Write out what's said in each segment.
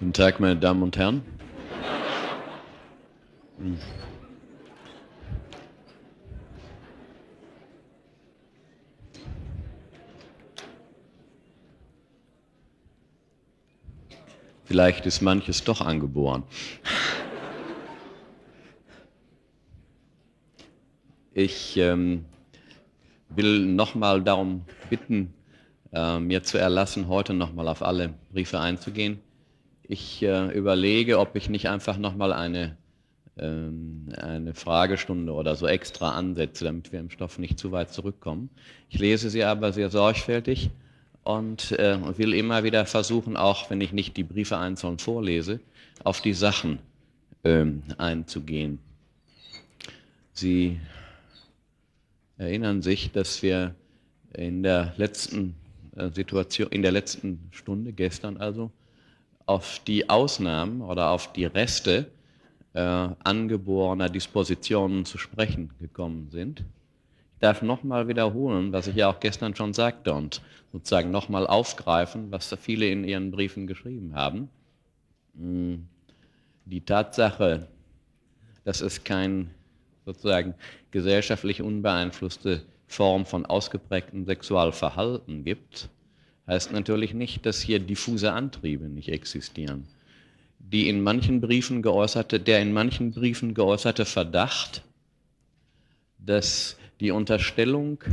Guten Tag, meine Damen und Herren. Vielleicht ist manches doch angeboren. Ich ähm, will nochmal darum bitten, äh, mir zu erlassen, heute nochmal auf alle Briefe einzugehen. Ich äh, überlege, ob ich nicht einfach nochmal eine, ähm, eine Fragestunde oder so extra ansetze, damit wir im Stoff nicht zu weit zurückkommen. Ich lese sie aber sehr sorgfältig und äh, will immer wieder versuchen, auch wenn ich nicht die Briefe einzeln vorlese, auf die Sachen ähm, einzugehen. Sie erinnern sich, dass wir in der letzten äh, Situation, in der letzten Stunde, gestern also, auf die Ausnahmen oder auf die Reste äh, angeborener Dispositionen zu sprechen gekommen sind. Ich darf nochmal wiederholen, was ich ja auch gestern schon sagte und sozusagen nochmal aufgreifen, was viele in ihren Briefen geschrieben haben. Hm, die Tatsache, dass es kein sozusagen gesellschaftlich unbeeinflusste Form von ausgeprägtem Sexualverhalten gibt, heißt natürlich nicht, dass hier diffuse Antriebe nicht existieren. Die in manchen Briefen geäußerte, der in manchen Briefen geäußerte Verdacht, dass die Unterstellung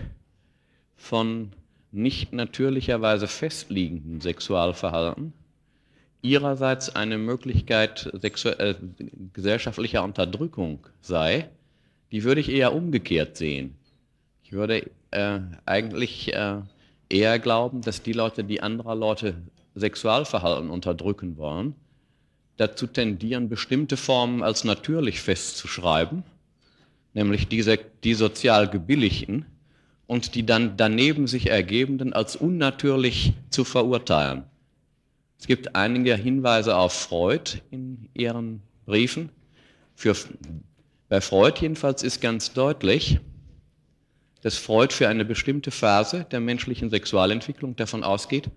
von nicht natürlicherweise festliegendem Sexualverhalten ihrerseits eine Möglichkeit äh, gesellschaftlicher Unterdrückung sei, die würde ich eher umgekehrt sehen. Ich würde äh, eigentlich äh, eher glauben, dass die Leute, die anderer Leute Sexualverhalten unterdrücken wollen, dazu tendieren, bestimmte Formen als natürlich festzuschreiben, nämlich diese, die sozial gebilligten und die dann daneben sich ergebenden als unnatürlich zu verurteilen. Es gibt einige Hinweise auf Freud in ihren Briefen. Für, bei Freud jedenfalls ist ganz deutlich, dass Freud für eine bestimmte Phase der menschlichen Sexualentwicklung davon ausgeht,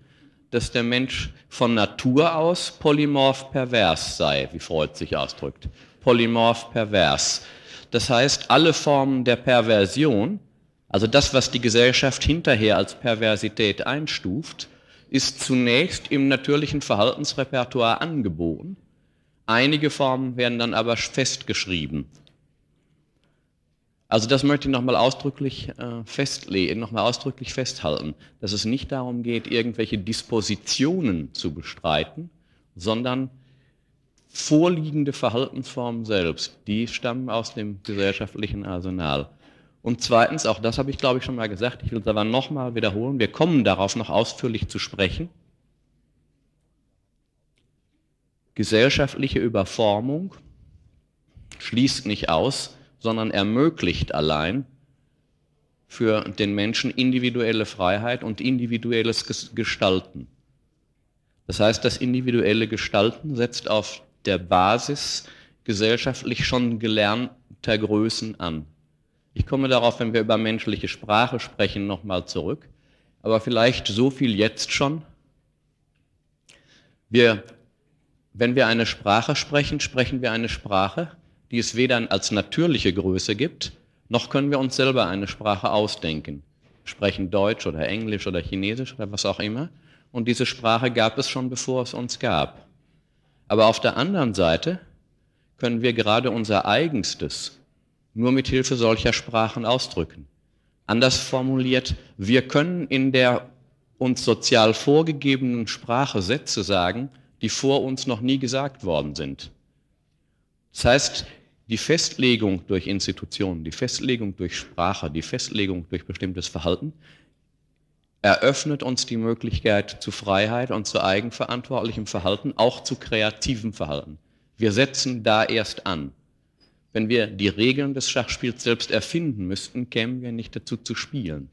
dass der Mensch von Natur aus polymorph pervers sei, wie Freud sich ausdrückt. Polymorph pervers. Das heißt, alle Formen der Perversion, also das, was die Gesellschaft hinterher als Perversität einstuft, ist zunächst im natürlichen Verhaltensrepertoire angeboten. Einige Formen werden dann aber festgeschrieben also das möchte ich nochmal ausdrücklich äh, festlegen, nochmal ausdrücklich festhalten, dass es nicht darum geht, irgendwelche Dispositionen zu bestreiten, sondern vorliegende Verhaltensformen selbst, die stammen aus dem gesellschaftlichen Arsenal. Und zweitens, auch das habe ich glaube ich schon mal gesagt, ich will es aber nochmal wiederholen, wir kommen darauf noch ausführlich zu sprechen. Gesellschaftliche Überformung schließt nicht aus, sondern ermöglicht allein für den Menschen individuelle Freiheit und individuelles Gestalten. Das heißt, das individuelle Gestalten setzt auf der Basis gesellschaftlich schon gelernter Größen an. Ich komme darauf, wenn wir über menschliche Sprache sprechen, nochmal zurück. Aber vielleicht so viel jetzt schon. Wir, wenn wir eine Sprache sprechen, sprechen wir eine Sprache, die es weder als natürliche Größe gibt, noch können wir uns selber eine Sprache ausdenken. Sprechen Deutsch oder Englisch oder Chinesisch oder was auch immer. Und diese Sprache gab es schon, bevor es uns gab. Aber auf der anderen Seite können wir gerade unser Eigenstes nur mit Hilfe solcher Sprachen ausdrücken. Anders formuliert, wir können in der uns sozial vorgegebenen Sprache Sätze sagen, die vor uns noch nie gesagt worden sind. Das heißt, die Festlegung durch Institutionen, die Festlegung durch Sprache, die Festlegung durch bestimmtes Verhalten eröffnet uns die Möglichkeit zu Freiheit und zu eigenverantwortlichem Verhalten, auch zu kreativem Verhalten. Wir setzen da erst an. Wenn wir die Regeln des Schachspiels selbst erfinden müssten, kämen wir nicht dazu zu spielen.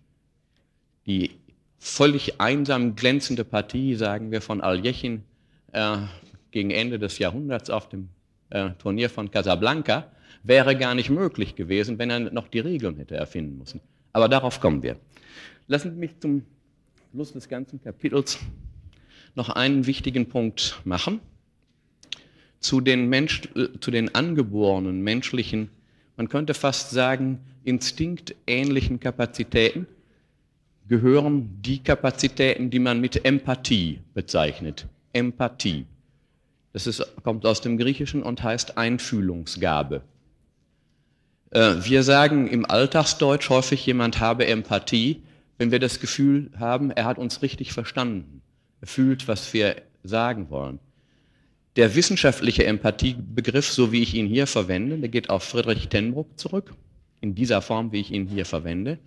Die völlig einsam glänzende Partie, sagen wir, von Aljechin äh, gegen Ende des Jahrhunderts auf dem äh, Turnier von Casablanca, wäre gar nicht möglich gewesen, wenn er noch die Regeln hätte erfinden müssen. Aber darauf kommen wir. Lassen Sie mich zum Schluss des ganzen Kapitels noch einen wichtigen Punkt machen. zu den, Mensch, äh, zu den angeborenen menschlichen, man könnte fast sagen, instinktähnlichen Kapazitäten gehören die Kapazitäten, die man mit Empathie bezeichnet. Empathie. Das ist, kommt aus dem Griechischen und heißt Einfühlungsgabe. Äh, wir sagen im Alltagsdeutsch häufig, jemand habe Empathie, wenn wir das Gefühl haben, er hat uns richtig verstanden. Er fühlt, was wir sagen wollen. Der wissenschaftliche Empathiebegriff, so wie ich ihn hier verwende, der geht auf Friedrich Tenbruck zurück, in dieser Form, wie ich ihn hier verwende,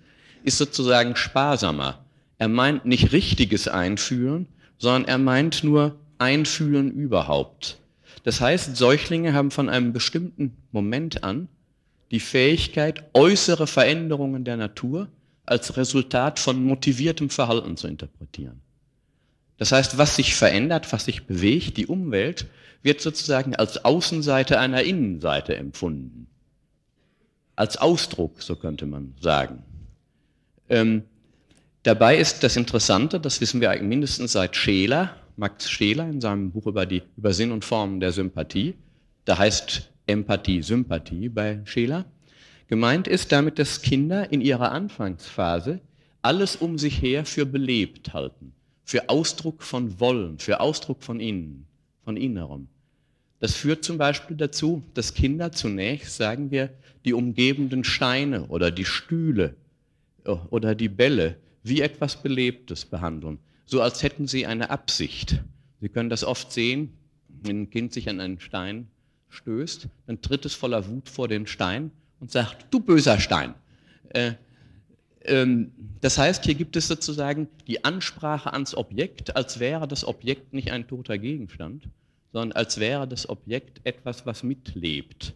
ist sozusagen sparsamer. Er meint nicht richtiges Einfühlen, sondern er meint nur Einfühlen überhaupt. Das heißt, Säuglinge haben von einem bestimmten Moment an die Fähigkeit, äußere Veränderungen der Natur als Resultat von motiviertem Verhalten zu interpretieren. Das heißt, was sich verändert, was sich bewegt, die Umwelt, wird sozusagen als Außenseite einer Innenseite empfunden. Als Ausdruck, so könnte man sagen. Ähm, dabei ist das Interessante, das wissen wir mindestens seit Scheler, Max Scheler in seinem Buch über, die, über Sinn und Formen der Sympathie, da heißt Empathie, Sympathie bei Scheler. Gemeint ist damit, dass Kinder in ihrer Anfangsphase alles um sich her für belebt halten für Ausdruck von Wollen, für Ausdruck von innen, von Innerem. Das führt zum Beispiel dazu, dass Kinder zunächst, sagen wir, die umgebenden Steine oder die Stühle äh, oder die Bälle wie etwas Belebtes behandeln, so als hätten sie eine Absicht. Sie können das oft sehen, wenn ein Kind sich an einen Stein stößt, dann tritt es voller Wut vor den Stein und sagt, du böser Stein. Äh, ähm, das heißt, hier gibt es sozusagen die Ansprache ans Objekt, als wäre das Objekt nicht ein toter Gegenstand, sondern als wäre das Objekt etwas, was mitlebt.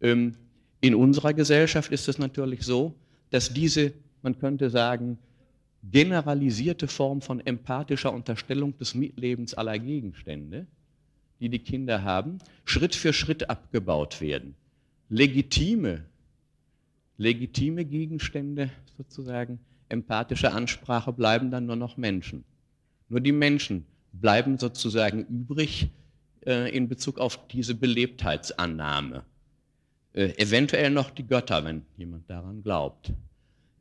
Ähm, in unserer Gesellschaft ist es natürlich so, dass diese, man könnte sagen, generalisierte Form von empathischer Unterstellung des Mitlebens aller Gegenstände, die die Kinder haben, Schritt für Schritt abgebaut werden. Legitime legitime Gegenstände sozusagen, empathische Ansprache bleiben dann nur noch Menschen. Nur die Menschen bleiben sozusagen übrig äh, in Bezug auf diese Belebtheitsannahme. Äh, eventuell noch die Götter, wenn jemand daran glaubt.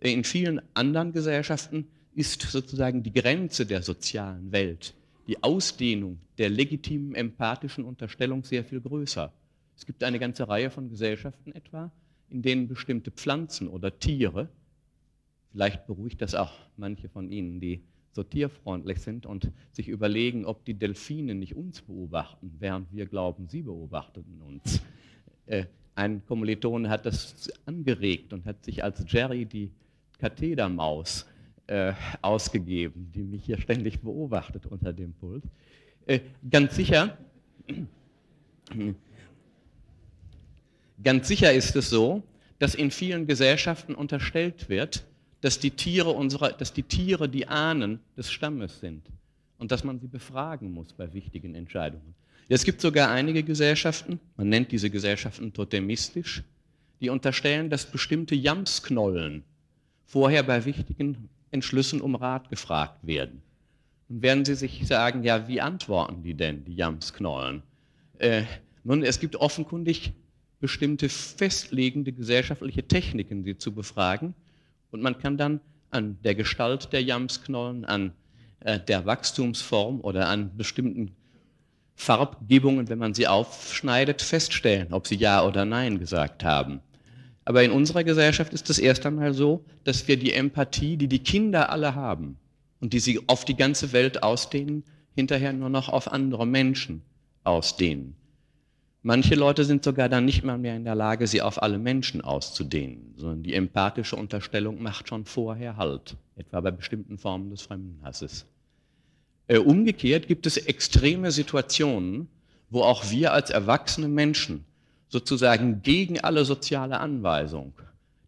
In vielen anderen Gesellschaften ist sozusagen die Grenze der sozialen Welt, die Ausdehnung der legitimen empathischen Unterstellung sehr viel größer. Es gibt eine ganze Reihe von Gesellschaften etwa, in denen bestimmte Pflanzen oder Tiere, vielleicht beruhigt das auch manche von Ihnen, die so tierfreundlich sind und sich überlegen, ob die Delfine nicht uns beobachten, während wir glauben, sie beobachteten uns. Äh, ein Kommiliton hat das angeregt und hat sich als Jerry die Kathedermaus äh, ausgegeben, die mich hier ständig beobachtet unter dem Pult. Äh, ganz sicher, Ganz sicher ist es so, dass in vielen Gesellschaften unterstellt wird, dass die Tiere, unsere, dass die, Tiere die Ahnen des Stammes sind und dass man sie befragen muss bei wichtigen Entscheidungen. Es gibt sogar einige Gesellschaften, man nennt diese Gesellschaften totemistisch, die unterstellen, dass bestimmte Jamsknollen vorher bei wichtigen Entschlüssen um Rat gefragt werden. Und werden Sie sich sagen, ja, wie antworten die denn, die Jamsknollen? Äh, nun, es gibt offenkundig bestimmte festlegende gesellschaftliche Techniken, sie zu befragen. Und man kann dann an der Gestalt der Jamsknollen, an äh, der Wachstumsform oder an bestimmten Farbgebungen, wenn man sie aufschneidet, feststellen, ob sie Ja oder Nein gesagt haben. Aber in unserer Gesellschaft ist es erst einmal so, dass wir die Empathie, die die Kinder alle haben und die sie auf die ganze Welt ausdehnen, hinterher nur noch auf andere Menschen ausdehnen. Manche Leute sind sogar dann nicht mal mehr in der Lage, sie auf alle Menschen auszudehnen, sondern die empathische Unterstellung macht schon vorher Halt, etwa bei bestimmten Formen des Fremdenhasses. Äh, umgekehrt gibt es extreme Situationen, wo auch wir als erwachsene Menschen sozusagen gegen alle soziale Anweisung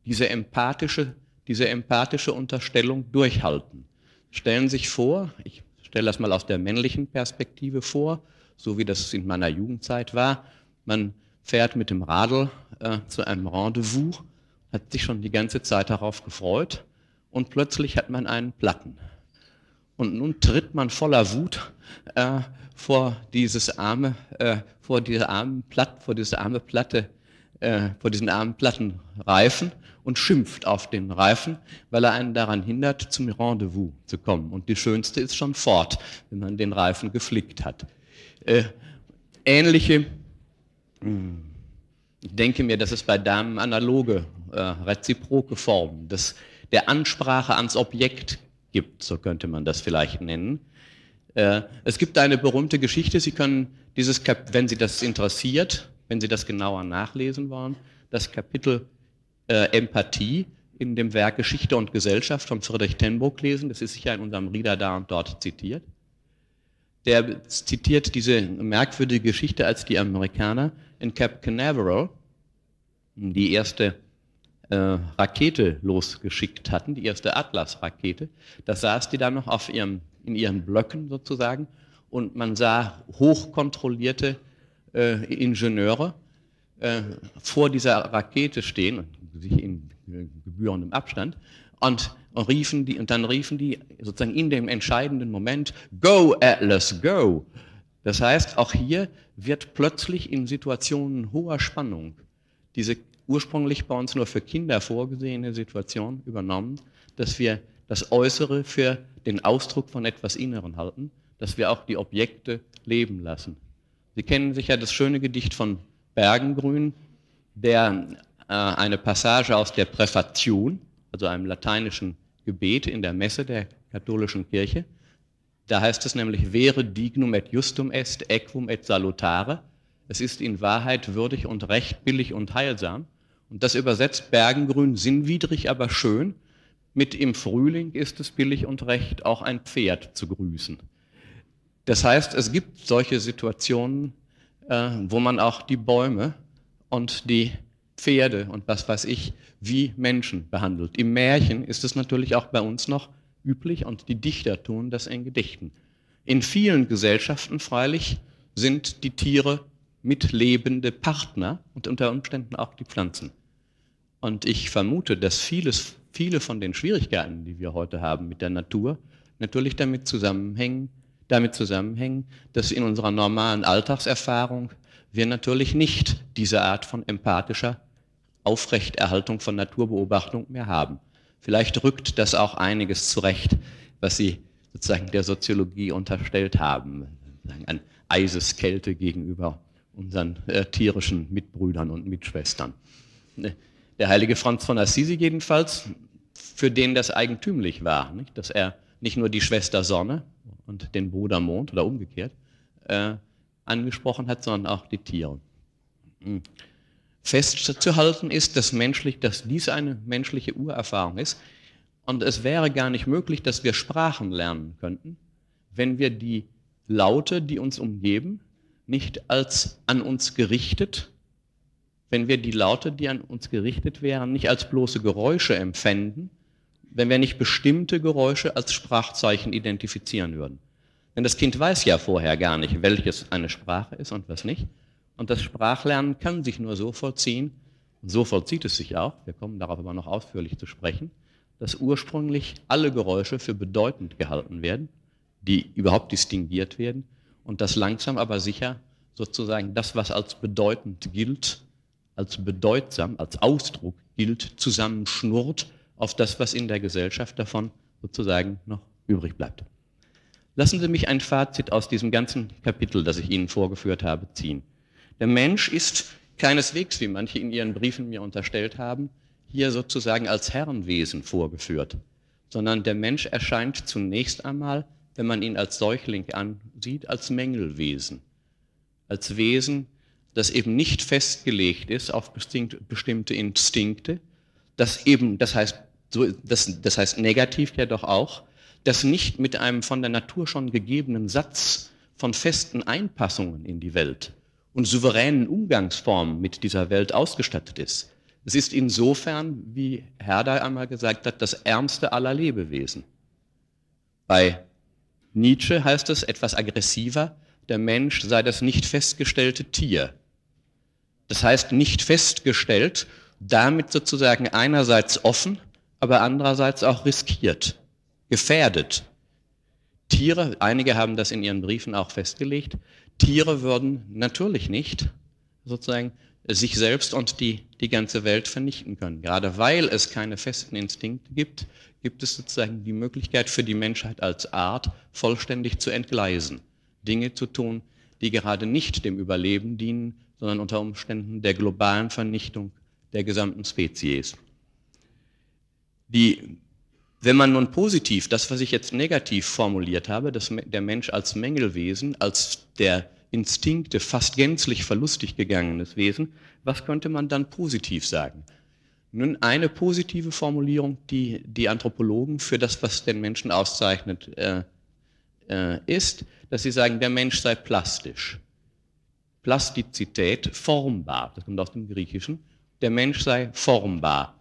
diese empathische, diese empathische Unterstellung durchhalten. Stellen Sie sich vor, ich stelle das mal aus der männlichen Perspektive vor, so wie das in meiner Jugendzeit war, man fährt mit dem Radl äh, zu einem Rendezvous, hat sich schon die ganze Zeit darauf gefreut und plötzlich hat man einen Platten. Und nun tritt man voller Wut äh, vor dieses arme, äh, vor diese armen Platt, vor diese arme Platte, äh, vor diesen armen Plattenreifen und schimpft auf den Reifen, weil er einen daran hindert, zum Rendezvous zu kommen. Und die schönste ist schon fort, wenn man den Reifen geflickt hat. Äh, ähnliche, hm, ich denke mir, dass es bei Damen analoge, äh, reziproke Formen des, der Ansprache ans Objekt gibt, so könnte man das vielleicht nennen. Äh, es gibt eine berühmte Geschichte, Sie können dieses, Kap wenn Sie das interessiert, wenn Sie das genauer nachlesen wollen, das Kapitel äh, Empathie in dem Werk Geschichte und Gesellschaft von Friedrich Tenbruck lesen. Das ist sicher in unserem Rieder da und dort zitiert. Der zitiert diese merkwürdige Geschichte, als die Amerikaner in Cape Canaveral die erste äh, Rakete losgeschickt hatten, die erste Atlas-Rakete. Da saß die dann noch auf ihrem, in ihren Blöcken sozusagen und man sah hochkontrollierte äh, Ingenieure äh, vor dieser Rakete stehen, sich in gebührendem Abstand, und, und, riefen die, und dann riefen die sozusagen in dem entscheidenden Moment, Go Atlas, go! Das heißt, auch hier wird plötzlich in Situationen hoher Spannung diese ursprünglich bei uns nur für Kinder vorgesehene Situation übernommen, dass wir das Äußere für den Ausdruck von etwas Inneren halten, dass wir auch die Objekte leben lassen. Sie kennen sicher das schöne Gedicht von Bergengrün, der äh, eine Passage aus der Präfation, also einem lateinischen Gebet in der Messe der katholischen Kirche, da heißt es nämlich, vere dignum et justum est, equum et salutare. Es ist in Wahrheit würdig und recht, billig und heilsam. Und das übersetzt Bergengrün sinnwidrig, aber schön. Mit im Frühling ist es billig und recht, auch ein Pferd zu grüßen. Das heißt, es gibt solche Situationen, äh, wo man auch die Bäume und die Pferde und was weiß ich, wie Menschen behandelt. Im Märchen ist es natürlich auch bei uns noch üblich und die Dichter tun das in Gedichten. In vielen Gesellschaften freilich sind die Tiere mitlebende Partner und unter Umständen auch die Pflanzen. Und ich vermute, dass vieles, viele von den Schwierigkeiten, die wir heute haben mit der Natur, natürlich damit zusammenhängen, damit zusammenhängen, dass in unserer normalen Alltagserfahrung wir natürlich nicht diese Art von empathischer Aufrechterhaltung von Naturbeobachtung mehr haben. Vielleicht rückt das auch einiges zurecht, was Sie sozusagen der Soziologie unterstellt haben, an Eiseskälte gegenüber unseren äh, tierischen Mitbrüdern und Mitschwestern. Ne, der heilige Franz von Assisi jedenfalls, für den das eigentümlich war, nicht? dass er nicht nur die Schwester Sonne und den Bruder Mond oder umgekehrt äh, angesprochen hat, sondern auch die Tiere. Hm. Festzuhalten ist, dass, menschlich, dass dies eine menschliche Urerfahrung ist und es wäre gar nicht möglich, dass wir Sprachen lernen könnten, wenn wir die Laute, die uns umgeben, nicht als an uns gerichtet, wenn wir die Laute, die an uns gerichtet wären, nicht als bloße Geräusche empfänden, wenn wir nicht bestimmte Geräusche als Sprachzeichen identifizieren würden. Denn das Kind weiß ja vorher gar nicht, welches eine Sprache ist und was nicht. Und das Sprachlernen kann sich nur so vollziehen, und so vollzieht es sich auch, wir kommen darauf aber noch ausführlich zu sprechen, dass ursprünglich alle Geräusche für bedeutend gehalten werden, die überhaupt distinguiert werden und dass langsam aber sicher sozusagen das, was als bedeutend gilt, als bedeutsam, als Ausdruck gilt, zusammenschnurrt auf das, was in der Gesellschaft davon sozusagen noch übrig bleibt. Lassen Sie mich ein Fazit aus diesem ganzen Kapitel, das ich Ihnen vorgeführt habe, ziehen. Der Mensch ist keineswegs, wie manche in ihren Briefen mir unterstellt haben, hier sozusagen als Herrenwesen vorgeführt, sondern der Mensch erscheint zunächst einmal wenn man ihn als Säugling ansieht, als Mängelwesen, als Wesen, das eben nicht festgelegt ist auf bestimmte Instinkte, das eben, das heißt, das, das heißt negativ ja doch auch, das nicht mit einem von der Natur schon gegebenen Satz von festen Einpassungen in die Welt und souveränen Umgangsformen mit dieser Welt ausgestattet ist. Es ist insofern, wie Herder einmal gesagt hat, das ärmste aller Lebewesen. Bei Nietzsche heißt es etwas aggressiver, der Mensch sei das nicht festgestellte Tier. Das heißt nicht festgestellt, damit sozusagen einerseits offen, aber andererseits auch riskiert, gefährdet. Tiere, einige haben das in ihren Briefen auch festgelegt, Tiere würden natürlich nicht sozusagen sich selbst und die, die ganze Welt vernichten können. Gerade weil es keine festen Instinkte gibt, gibt es sozusagen die Möglichkeit für die Menschheit als Art vollständig zu entgleisen, Dinge zu tun, die gerade nicht dem Überleben dienen, sondern unter Umständen der globalen Vernichtung der gesamten Spezies. Die, wenn man nun positiv, das, was ich jetzt negativ formuliert habe, dass der Mensch als Mängelwesen, als der Instinkte fast gänzlich verlustig gegangenes Wesen, was könnte man dann positiv sagen? Nun, eine positive Formulierung, die die Anthropologen für das, was den Menschen auszeichnet, äh, äh, ist, dass sie sagen, der Mensch sei plastisch. Plastizität, formbar, das kommt aus dem Griechischen. Der Mensch sei formbar.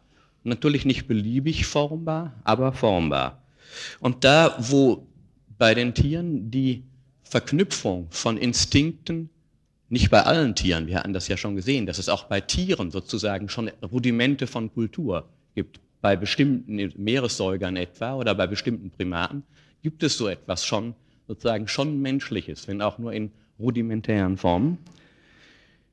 Natürlich nicht beliebig formbar, aber formbar. Und da, wo bei den Tieren die Verknüpfung von Instinkten, nicht bei allen Tieren, wir hatten das ja schon gesehen, dass es auch bei Tieren sozusagen schon Rudimente von Kultur gibt. Bei bestimmten Meeressäugern etwa oder bei bestimmten Primaten gibt es so etwas schon, sozusagen schon Menschliches, wenn auch nur in rudimentären Formen.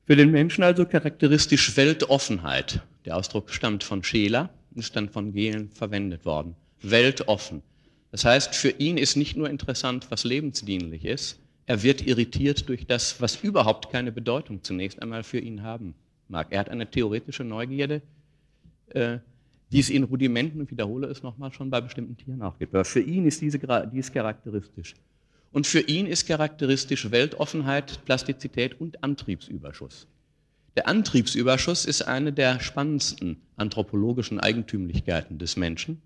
Für den Menschen also charakteristisch Weltoffenheit. Der Ausdruck stammt von Scheler, ist dann von Gehlen verwendet worden. Weltoffen. Das heißt, für ihn ist nicht nur interessant, was lebensdienlich ist, er wird irritiert durch das, was überhaupt keine Bedeutung zunächst einmal für ihn haben mag. Er hat eine theoretische Neugierde, äh, die es in Rudimenten, und wiederhole es nochmal, schon bei bestimmten Tieren auch gibt. Aber für ihn ist diese dies charakteristisch. Und für ihn ist charakteristisch Weltoffenheit, Plastizität und Antriebsüberschuss. Der Antriebsüberschuss ist eine der spannendsten anthropologischen Eigentümlichkeiten des Menschen.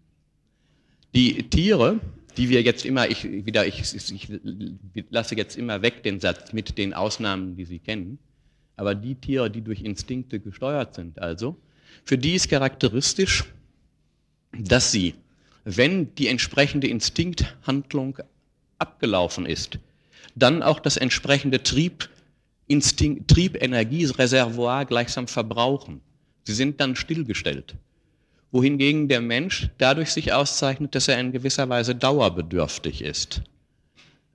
Die Tiere, die wir jetzt immer, ich, wieder, ich, ich lasse jetzt immer weg den Satz mit den Ausnahmen, die Sie kennen, aber die Tiere, die durch Instinkte gesteuert sind, also, für die ist charakteristisch, dass sie, wenn die entsprechende Instinkthandlung abgelaufen ist, dann auch das entsprechende Trieb, Instinkt, Triebenergiereservoir gleichsam verbrauchen. Sie sind dann stillgestellt wohingegen der Mensch dadurch sich auszeichnet, dass er in gewisser Weise dauerbedürftig ist.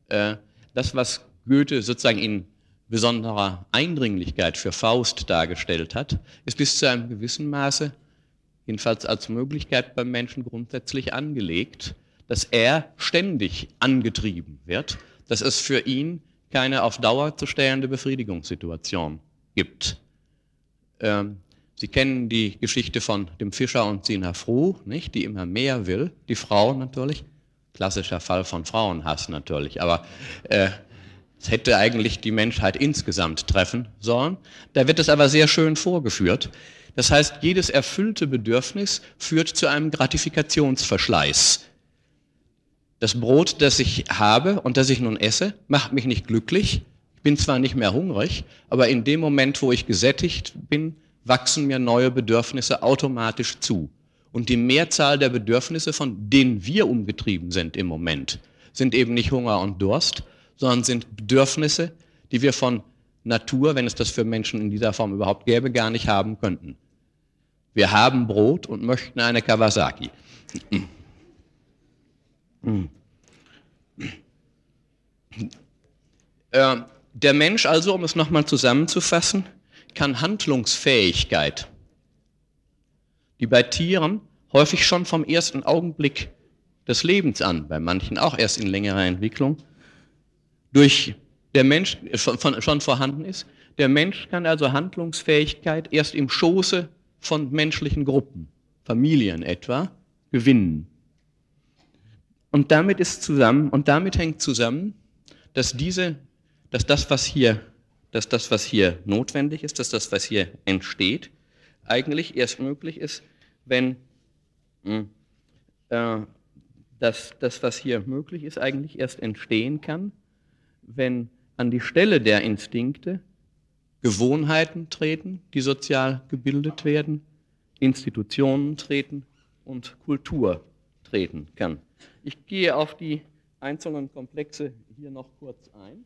Äh, das, was Goethe sozusagen in besonderer Eindringlichkeit für Faust dargestellt hat, ist bis zu einem gewissen Maße, jedenfalls als Möglichkeit beim Menschen grundsätzlich angelegt, dass er ständig angetrieben wird, dass es für ihn keine auf Dauer zu stellende Befriedigungssituation gibt. Ähm, Sie kennen die Geschichte von dem Fischer und Sina Froh, nicht? die immer mehr will, die Frau natürlich. Klassischer Fall von Frauenhass natürlich, aber äh, es hätte eigentlich die Menschheit insgesamt treffen sollen. Da wird es aber sehr schön vorgeführt. Das heißt, jedes erfüllte Bedürfnis führt zu einem Gratifikationsverschleiß. Das Brot, das ich habe und das ich nun esse, macht mich nicht glücklich. Ich bin zwar nicht mehr hungrig, aber in dem Moment, wo ich gesättigt bin, wachsen mir neue Bedürfnisse automatisch zu. Und die Mehrzahl der Bedürfnisse, von denen wir umgetrieben sind im Moment, sind eben nicht Hunger und Durst, sondern sind Bedürfnisse, die wir von Natur, wenn es das für Menschen in dieser Form überhaupt gäbe, gar nicht haben könnten. Wir haben Brot und möchten eine Kawasaki. Äh, der Mensch also, um es nochmal zusammenzufassen, kann Handlungsfähigkeit, die bei Tieren häufig schon vom ersten Augenblick des Lebens an, bei manchen auch erst in längerer Entwicklung, durch der Mensch schon vorhanden ist. Der Mensch kann also Handlungsfähigkeit erst im Schoße von menschlichen Gruppen, Familien etwa, gewinnen. Und damit ist zusammen, und damit hängt zusammen, dass diese, dass das, was hier dass das, was hier notwendig ist, dass das, was hier entsteht, eigentlich erst möglich ist, wenn hm, äh, dass das, was hier möglich ist, eigentlich erst entstehen kann, wenn an die Stelle der Instinkte Gewohnheiten treten, die sozial gebildet werden, Institutionen treten und Kultur treten kann. Ich gehe auf die einzelnen Komplexe hier noch kurz ein.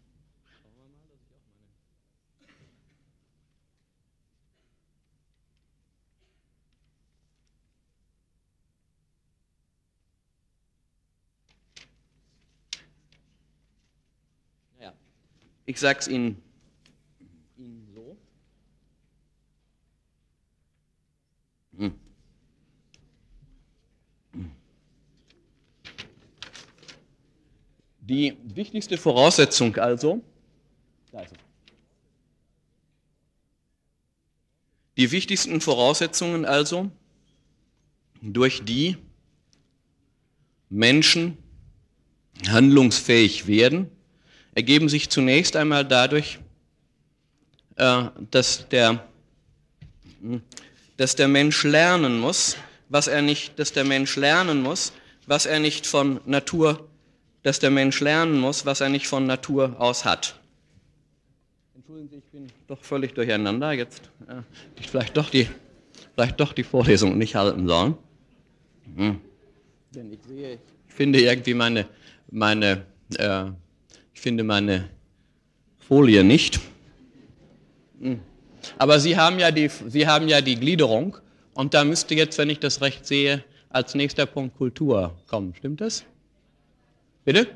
Ich sage es Ihnen Die wichtigste Voraussetzung also. Die wichtigsten Voraussetzungen also, durch die Menschen handlungsfähig werden, ergeben sich zunächst einmal dadurch, äh, dass der, dass der Mensch lernen muss, was er nicht, dass der Mensch lernen muss, was er nicht von Natur, dass der Mensch lernen muss, was er nicht von Natur aus hat. Entschuldigen Sie, ich bin doch völlig durcheinander. Jetzt äh, ich vielleicht doch die, vielleicht doch die Vorlesung nicht halten sollen. Hm. Denn ich sehe, ich finde irgendwie meine, meine, äh, ich finde meine Folie nicht. Hm. Aber Sie haben, ja die, Sie haben ja die Gliederung und da müsste jetzt, wenn ich das recht sehe, als nächster Punkt Kultur kommen. Stimmt das? Bitte?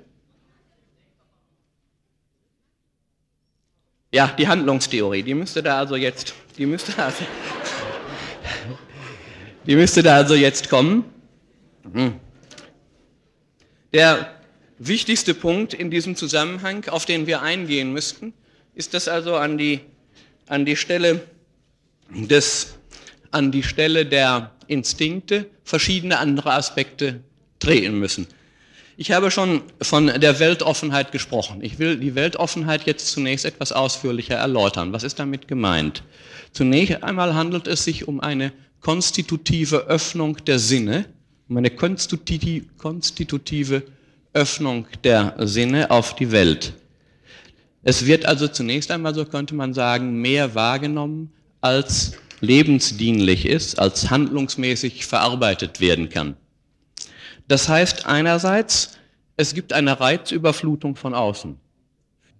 Ja, die Handlungstheorie, die müsste da also jetzt, die müsste also, die müsste da also jetzt kommen. Mhm. Der wichtigste Punkt in diesem Zusammenhang, auf den wir eingehen müssten, ist, dass also an die, an die Stelle des, an die Stelle der Instinkte verschiedene andere Aspekte treten müssen. Ich habe schon von der Weltoffenheit gesprochen. Ich will die Weltoffenheit jetzt zunächst etwas ausführlicher erläutern. Was ist damit gemeint? Zunächst einmal handelt es sich um eine konstitutive Öffnung der Sinne, um eine konstitutive Öffnung der Sinne auf die Welt. Es wird also zunächst einmal, so könnte man sagen, mehr wahrgenommen, als lebensdienlich ist, als handlungsmäßig verarbeitet werden kann. Das heißt einerseits, es gibt eine Reizüberflutung von außen.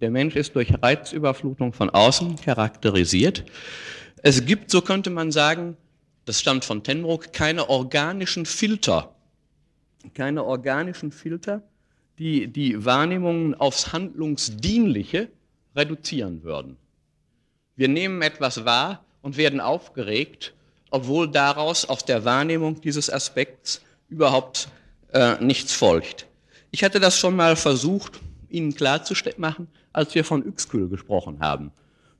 Der Mensch ist durch Reizüberflutung von außen charakterisiert. Es gibt, so könnte man sagen, das stammt von Tenbrook, keine organischen Filter, keine organischen Filter, die die Wahrnehmungen aufs Handlungsdienliche reduzieren würden. Wir nehmen etwas wahr und werden aufgeregt, obwohl daraus aus der Wahrnehmung dieses Aspekts überhaupt äh, nichts folgt. Ich hatte das schon mal versucht, Ihnen klarzumachen, als wir von Yxkül gesprochen haben.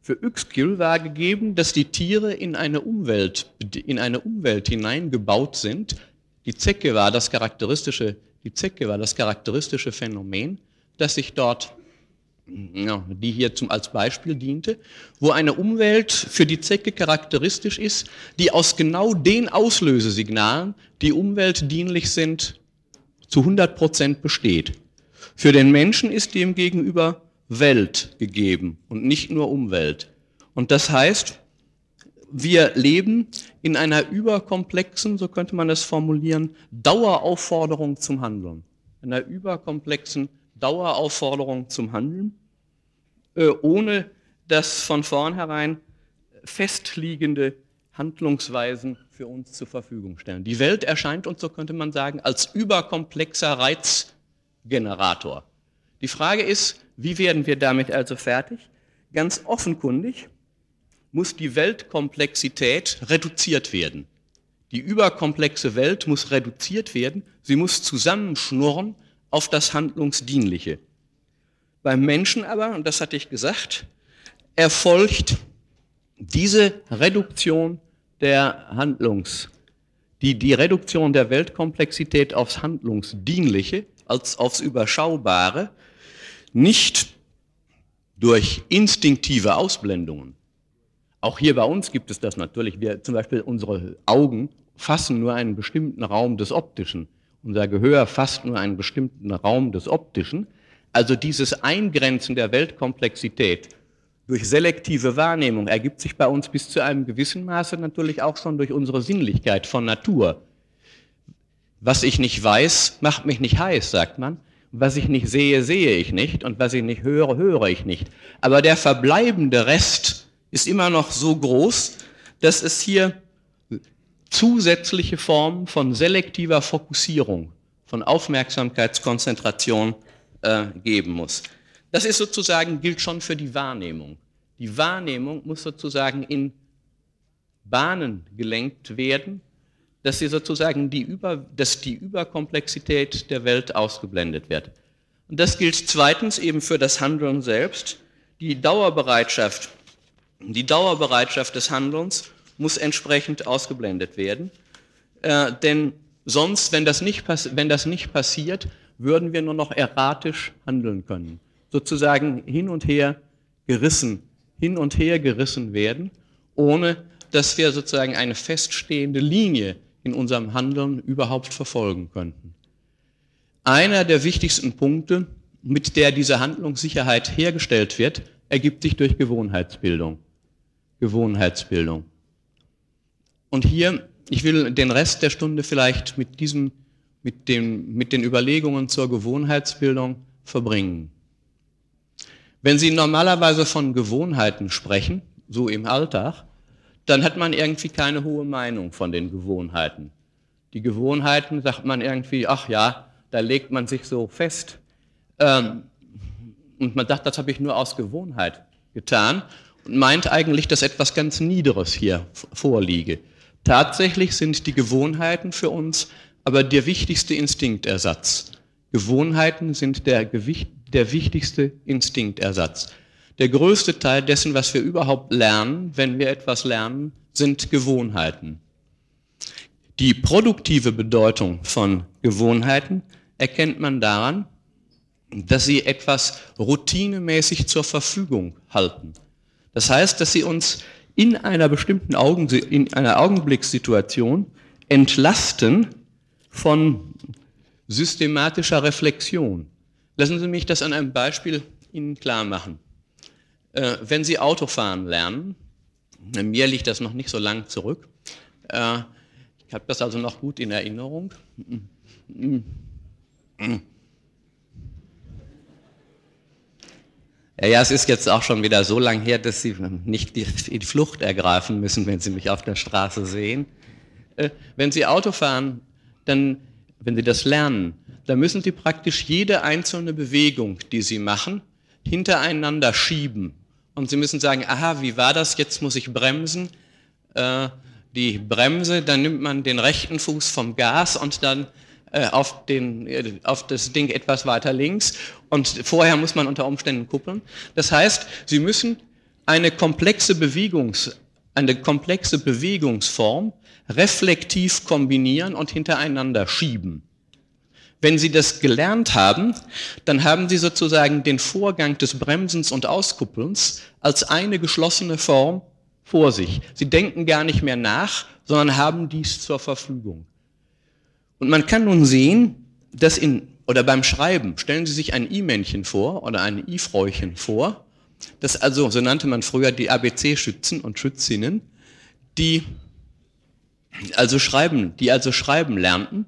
Für Yxkül war gegeben, dass die Tiere in eine Umwelt, in eine Umwelt hineingebaut sind. Die Zecke war das charakteristische, die Zecke war das charakteristische Phänomen, das sich dort ja, die hier zum, als Beispiel diente, wo eine Umwelt für die Zecke charakteristisch ist, die aus genau den Auslösesignalen, die umweltdienlich sind, zu 100 Prozent besteht. Für den Menschen ist demgegenüber Welt gegeben und nicht nur Umwelt. Und das heißt, wir leben in einer überkomplexen, so könnte man es formulieren, Daueraufforderung zum Handeln. Einer überkomplexen Daueraufforderung zum Handeln, äh, ohne dass von vornherein festliegende Handlungsweisen für uns zur Verfügung stellen. Die Welt erscheint uns, so könnte man sagen, als überkomplexer Reizgenerator. Die Frage ist, wie werden wir damit also fertig? Ganz offenkundig muss die Weltkomplexität reduziert werden. Die überkomplexe Welt muss reduziert werden, sie muss zusammenschnurren auf das Handlungsdienliche. Beim Menschen aber, und das hatte ich gesagt, erfolgt diese Reduktion der Handlungs, die, die Reduktion der Weltkomplexität aufs Handlungsdienliche, als aufs Überschaubare, nicht durch instinktive Ausblendungen. Auch hier bei uns gibt es das natürlich. Wir, zum Beispiel unsere Augen fassen nur einen bestimmten Raum des Optischen. Unser Gehör fasst nur einen bestimmten Raum des Optischen. Also dieses Eingrenzen der Weltkomplexität durch selektive Wahrnehmung ergibt sich bei uns bis zu einem gewissen Maße natürlich auch schon durch unsere Sinnlichkeit von Natur. Was ich nicht weiß, macht mich nicht heiß, sagt man. Was ich nicht sehe, sehe ich nicht. Und was ich nicht höre, höre ich nicht. Aber der verbleibende Rest ist immer noch so groß, dass es hier zusätzliche Formen von selektiver Fokussierung, von Aufmerksamkeitskonzentration äh, geben muss. Das ist sozusagen, gilt schon für die Wahrnehmung. Die Wahrnehmung muss sozusagen in Bahnen gelenkt werden, dass sie sozusagen die, Über, dass die Überkomplexität der Welt ausgeblendet wird. Und das gilt zweitens eben für das Handeln selbst. Die Dauerbereitschaft, die Dauerbereitschaft des Handelns muss entsprechend ausgeblendet werden. Äh, denn sonst, wenn das, nicht wenn das nicht passiert, würden wir nur noch erratisch handeln können. Sozusagen hin und her gerissen, hin und her gerissen werden, ohne dass wir sozusagen eine feststehende Linie in unserem Handeln überhaupt verfolgen könnten. Einer der wichtigsten Punkte, mit der diese Handlungssicherheit hergestellt wird, ergibt sich durch Gewohnheitsbildung. Gewohnheitsbildung. Und hier, ich will den Rest der Stunde vielleicht mit diesem, mit, dem, mit den Überlegungen zur Gewohnheitsbildung verbringen. Wenn Sie normalerweise von Gewohnheiten sprechen, so im Alltag, dann hat man irgendwie keine hohe Meinung von den Gewohnheiten. Die Gewohnheiten sagt man irgendwie, ach ja, da legt man sich so fest. Ähm, und man sagt, das habe ich nur aus Gewohnheit getan und meint eigentlich, dass etwas ganz Niederes hier vorliege. Tatsächlich sind die Gewohnheiten für uns aber der wichtigste Instinktersatz. Gewohnheiten sind der, Gewicht, der wichtigste Instinktersatz. Der größte Teil dessen, was wir überhaupt lernen, wenn wir etwas lernen, sind Gewohnheiten. Die produktive Bedeutung von Gewohnheiten erkennt man daran, dass sie etwas routinemäßig zur Verfügung halten. Das heißt, dass sie uns in einer bestimmten Augen, in einer Augenblickssituation entlasten von systematischer Reflexion. Lassen Sie mich das an einem Beispiel Ihnen klar machen. Äh, wenn Sie Autofahren lernen, mir liegt das noch nicht so lang zurück, äh, ich habe das also noch gut in Erinnerung. Ja, es ist jetzt auch schon wieder so lang her, dass Sie nicht die, Flucht ergreifen müssen, wenn Sie mich auf der Straße sehen. Äh, wenn Sie Auto fahren, dann, wenn Sie das lernen, dann müssen Sie praktisch jede einzelne Bewegung, die Sie machen, hintereinander schieben und Sie müssen sagen, aha, wie war das, jetzt muss ich bremsen. Äh, die Bremse, dann nimmt man den rechten Fuß vom Gas und dann äh, auf, den, äh, auf das Ding etwas weiter links und vorher muss man unter Umständen kuppeln. Das heißt, Sie müssen eine komplexe, Bewegungs, eine komplexe Bewegungsform reflektiv kombinieren und hintereinander schieben. Wenn Sie das gelernt haben, dann haben Sie sozusagen den Vorgang des Bremsens und Auskuppelns als eine geschlossene Form vor sich. Sie denken gar nicht mehr nach, sondern haben dies zur Verfügung. Und man kann nun sehen, dass in, oder beim Schreiben, stellen Sie sich ein I-Männchen vor oder ein I-Fräuchen vor, das also, so nannte man früher die ABC-Schützen und Schützinnen, die also schreiben, die also schreiben lernten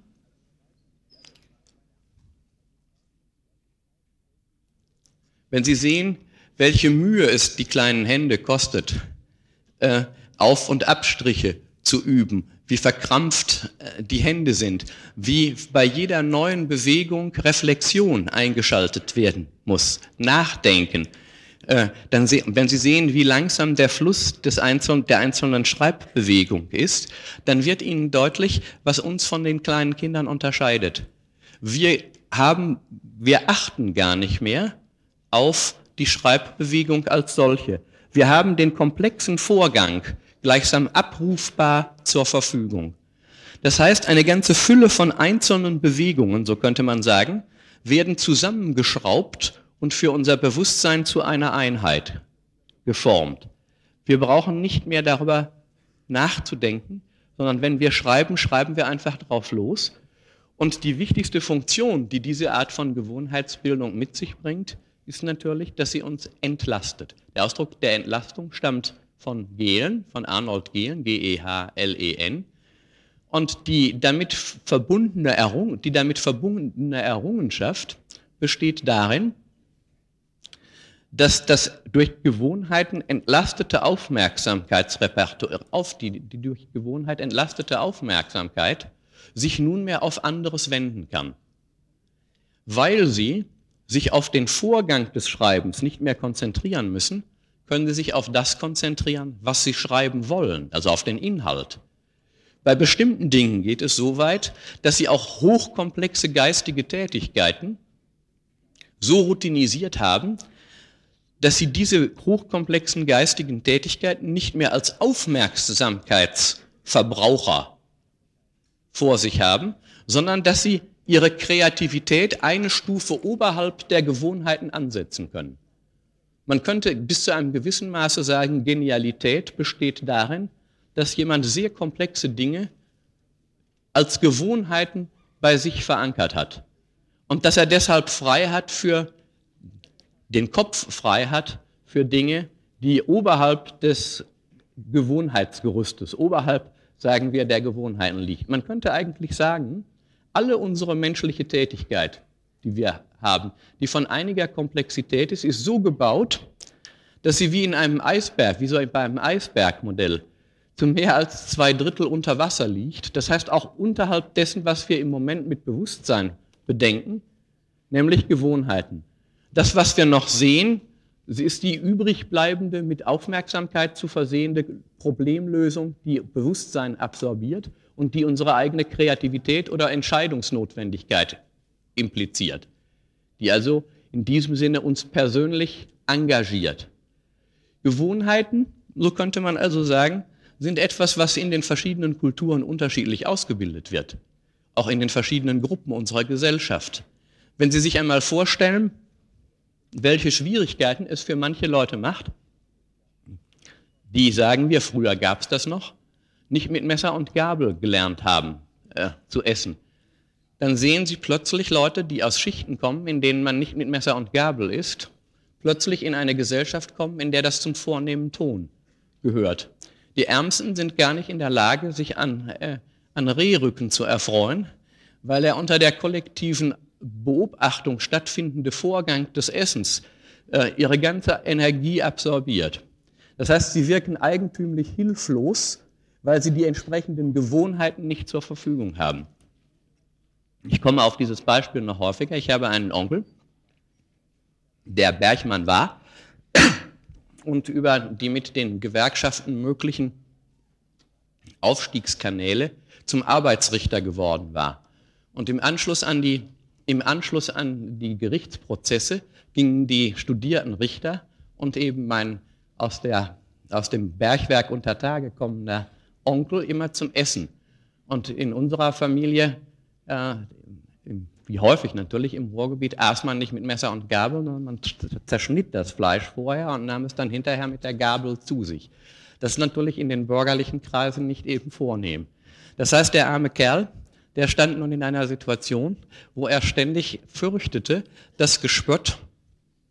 Wenn Sie sehen, welche Mühe es die kleinen Hände kostet, äh, Auf- und Abstriche zu üben, wie verkrampft äh, die Hände sind, wie bei jeder neuen Bewegung Reflexion eingeschaltet werden muss, Nachdenken. Äh, dann wenn Sie sehen, wie langsam der Fluss des einzelnen, der einzelnen Schreibbewegung ist, dann wird Ihnen deutlich, was uns von den kleinen Kindern unterscheidet. Wir haben, wir achten gar nicht mehr auf die Schreibbewegung als solche. Wir haben den komplexen Vorgang gleichsam abrufbar zur Verfügung. Das heißt, eine ganze Fülle von einzelnen Bewegungen, so könnte man sagen, werden zusammengeschraubt und für unser Bewusstsein zu einer Einheit geformt. Wir brauchen nicht mehr darüber nachzudenken, sondern wenn wir schreiben, schreiben wir einfach drauf los. Und die wichtigste Funktion, die diese Art von Gewohnheitsbildung mit sich bringt, ist natürlich, dass sie uns entlastet. Der Ausdruck der Entlastung stammt von Gehlen, von Arnold Gehlen, G-E-H-L-E-N. Und die damit, verbundene die damit verbundene Errungenschaft besteht darin, dass das durch Gewohnheiten entlastete Aufmerksamkeitsrepertoire, auf die, die durch Gewohnheit entlastete Aufmerksamkeit sich nunmehr auf anderes wenden kann. Weil sie sich auf den Vorgang des Schreibens nicht mehr konzentrieren müssen, können sie sich auf das konzentrieren, was sie schreiben wollen, also auf den Inhalt. Bei bestimmten Dingen geht es so weit, dass sie auch hochkomplexe geistige Tätigkeiten so routinisiert haben, dass sie diese hochkomplexen geistigen Tätigkeiten nicht mehr als Aufmerksamkeitsverbraucher vor sich haben, sondern dass sie ihre Kreativität eine Stufe oberhalb der Gewohnheiten ansetzen können. Man könnte bis zu einem gewissen Maße sagen, Genialität besteht darin, dass jemand sehr komplexe Dinge als Gewohnheiten bei sich verankert hat und dass er deshalb frei hat für den Kopf frei hat für Dinge, die oberhalb des Gewohnheitsgerüstes, oberhalb, sagen wir, der Gewohnheiten liegt. Man könnte eigentlich sagen, alle unsere menschliche Tätigkeit, die wir haben, die von einiger Komplexität ist, ist so gebaut, dass sie wie in einem Eisberg, wie so bei einem Eisbergmodell, zu mehr als zwei Drittel unter Wasser liegt. Das heißt auch unterhalb dessen, was wir im Moment mit Bewusstsein bedenken, nämlich Gewohnheiten. Das, was wir noch sehen, ist die übrig bleibende, mit Aufmerksamkeit zu versehende Problemlösung, die Bewusstsein absorbiert und die unsere eigene Kreativität oder Entscheidungsnotwendigkeit impliziert, die also in diesem Sinne uns persönlich engagiert. Gewohnheiten, so könnte man also sagen, sind etwas, was in den verschiedenen Kulturen unterschiedlich ausgebildet wird, auch in den verschiedenen Gruppen unserer Gesellschaft. Wenn Sie sich einmal vorstellen, welche Schwierigkeiten es für manche Leute macht, die, sagen wir, früher gab es das noch, nicht mit Messer und Gabel gelernt haben äh, zu essen, dann sehen Sie plötzlich Leute, die aus Schichten kommen, in denen man nicht mit Messer und Gabel isst, plötzlich in eine Gesellschaft kommen, in der das zum vornehmen Ton gehört. Die Ärmsten sind gar nicht in der Lage, sich an, äh, an Rehrücken zu erfreuen, weil er unter der kollektiven Beobachtung stattfindende Vorgang des Essens äh, ihre ganze Energie absorbiert. Das heißt, sie wirken eigentümlich hilflos, weil sie die entsprechenden Gewohnheiten nicht zur Verfügung haben. Ich komme auf dieses Beispiel noch häufiger. Ich habe einen Onkel, der Bergmann war und über die mit den Gewerkschaften möglichen Aufstiegskanäle zum Arbeitsrichter geworden war. Und im Anschluss an die im Anschluss an die Gerichtsprozesse gingen die studierten Richter und eben mein aus, der, aus dem Bergwerk unter Tage kommender Onkel immer zum Essen. Und in unserer Familie, äh, wie häufig natürlich im Ruhrgebiet, aß man nicht mit Messer und Gabel, sondern man zerschnitt das Fleisch vorher und nahm es dann hinterher mit der Gabel zu sich. Das ist natürlich in den bürgerlichen Kreisen nicht eben vornehm. Das heißt, der arme Kerl, der stand nun in einer Situation, wo er ständig fürchtete, das Gespött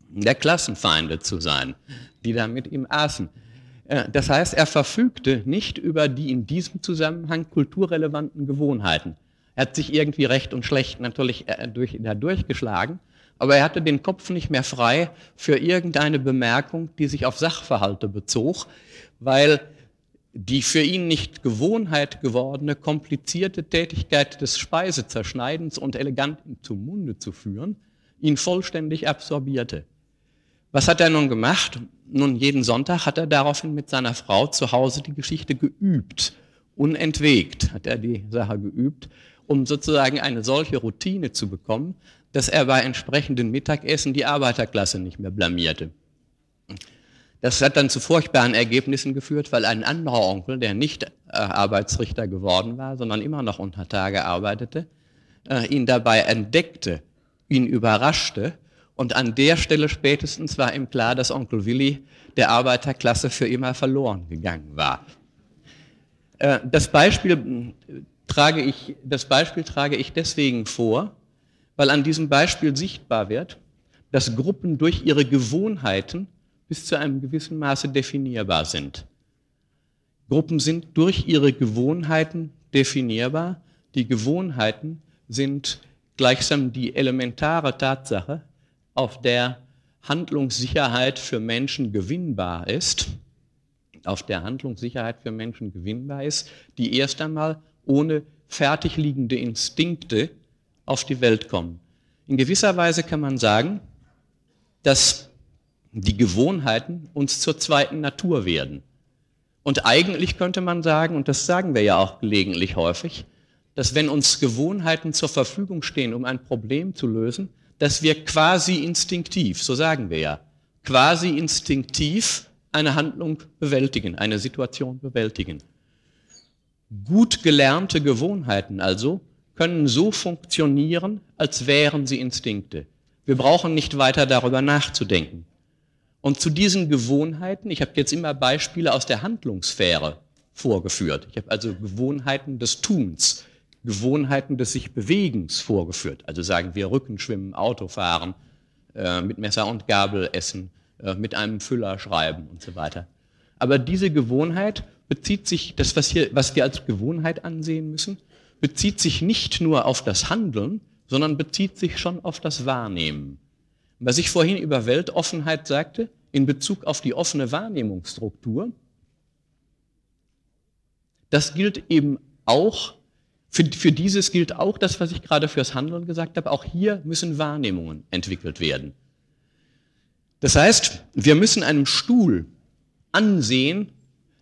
der Klassenfeinde zu sein, die da mit ihm aßen. Äh, das heißt, er verfügte nicht über die in diesem Zusammenhang kulturrelevanten Gewohnheiten. Er hat sich irgendwie recht und schlecht natürlich äh, durch, da durchgeschlagen, aber er hatte den Kopf nicht mehr frei für irgendeine Bemerkung, die sich auf Sachverhalte bezog, weil die für ihn nicht Gewohnheit gewordene, komplizierte Tätigkeit des Speisezerschneidens und elegant zum Munde zu führen, ihn vollständig absorbierte. Was hat er nun gemacht? Nun, jeden Sonntag hat er daraufhin mit seiner Frau zu Hause die Geschichte geübt. Unentwegt hat er die Sache geübt, um sozusagen eine solche Routine zu bekommen, dass er bei entsprechenden Mittagessen die Arbeiterklasse nicht mehr blamierte. Das hat dann zu furchtbaren Ergebnissen geführt, weil ein anderer Onkel, der nicht äh, Arbeitsrichter geworden war, sondern immer noch unter Tage arbeitete, äh, ihn dabei entdeckte, ihn überraschte und an der Stelle spätestens war ihm klar, dass Onkel Willi der Arbeiterklasse für immer verloren gegangen war. Äh, das, Beispiel trage ich, das Beispiel trage ich deswegen vor, weil an diesem Beispiel sichtbar wird, dass Gruppen durch ihre Gewohnheiten bis zu einem gewissen Maße definierbar sind. Gruppen sind durch ihre Gewohnheiten definierbar. Die Gewohnheiten sind gleichsam die elementare Tatsache, auf der Handlungssicherheit für Menschen gewinnbar ist, auf der Handlungssicherheit für Menschen gewinnbar ist, die erst einmal ohne fertig liegende Instinkte auf die Welt kommen. In gewisser Weise kann man sagen, dass die Gewohnheiten uns zur zweiten Natur werden. Und eigentlich könnte man sagen, und das sagen wir ja auch gelegentlich häufig, dass wenn uns Gewohnheiten zur Verfügung stehen, um ein Problem zu lösen, dass wir quasi instinktiv, so sagen wir ja, quasi instinktiv eine Handlung bewältigen, eine Situation bewältigen. Gut gelernte Gewohnheiten also können so funktionieren, als wären sie Instinkte. Wir brauchen nicht weiter darüber nachzudenken. Und zu diesen Gewohnheiten, ich habe jetzt immer Beispiele aus der Handlungssphäre vorgeführt. Ich habe also Gewohnheiten des Tuns, Gewohnheiten des sich Bewegens vorgeführt. Also sagen wir Rückenschwimmen, Autofahren, äh, mit Messer und Gabel essen, äh, mit einem Füller schreiben und so weiter. Aber diese Gewohnheit bezieht sich, das, was, hier, was wir als Gewohnheit ansehen müssen, bezieht sich nicht nur auf das Handeln, sondern bezieht sich schon auf das Wahrnehmen. Was ich vorhin über Weltoffenheit sagte, in Bezug auf die offene Wahrnehmungsstruktur, das gilt eben auch, für, für dieses gilt auch das, was ich gerade fürs Handeln gesagt habe, auch hier müssen Wahrnehmungen entwickelt werden. Das heißt, wir müssen einem Stuhl ansehen,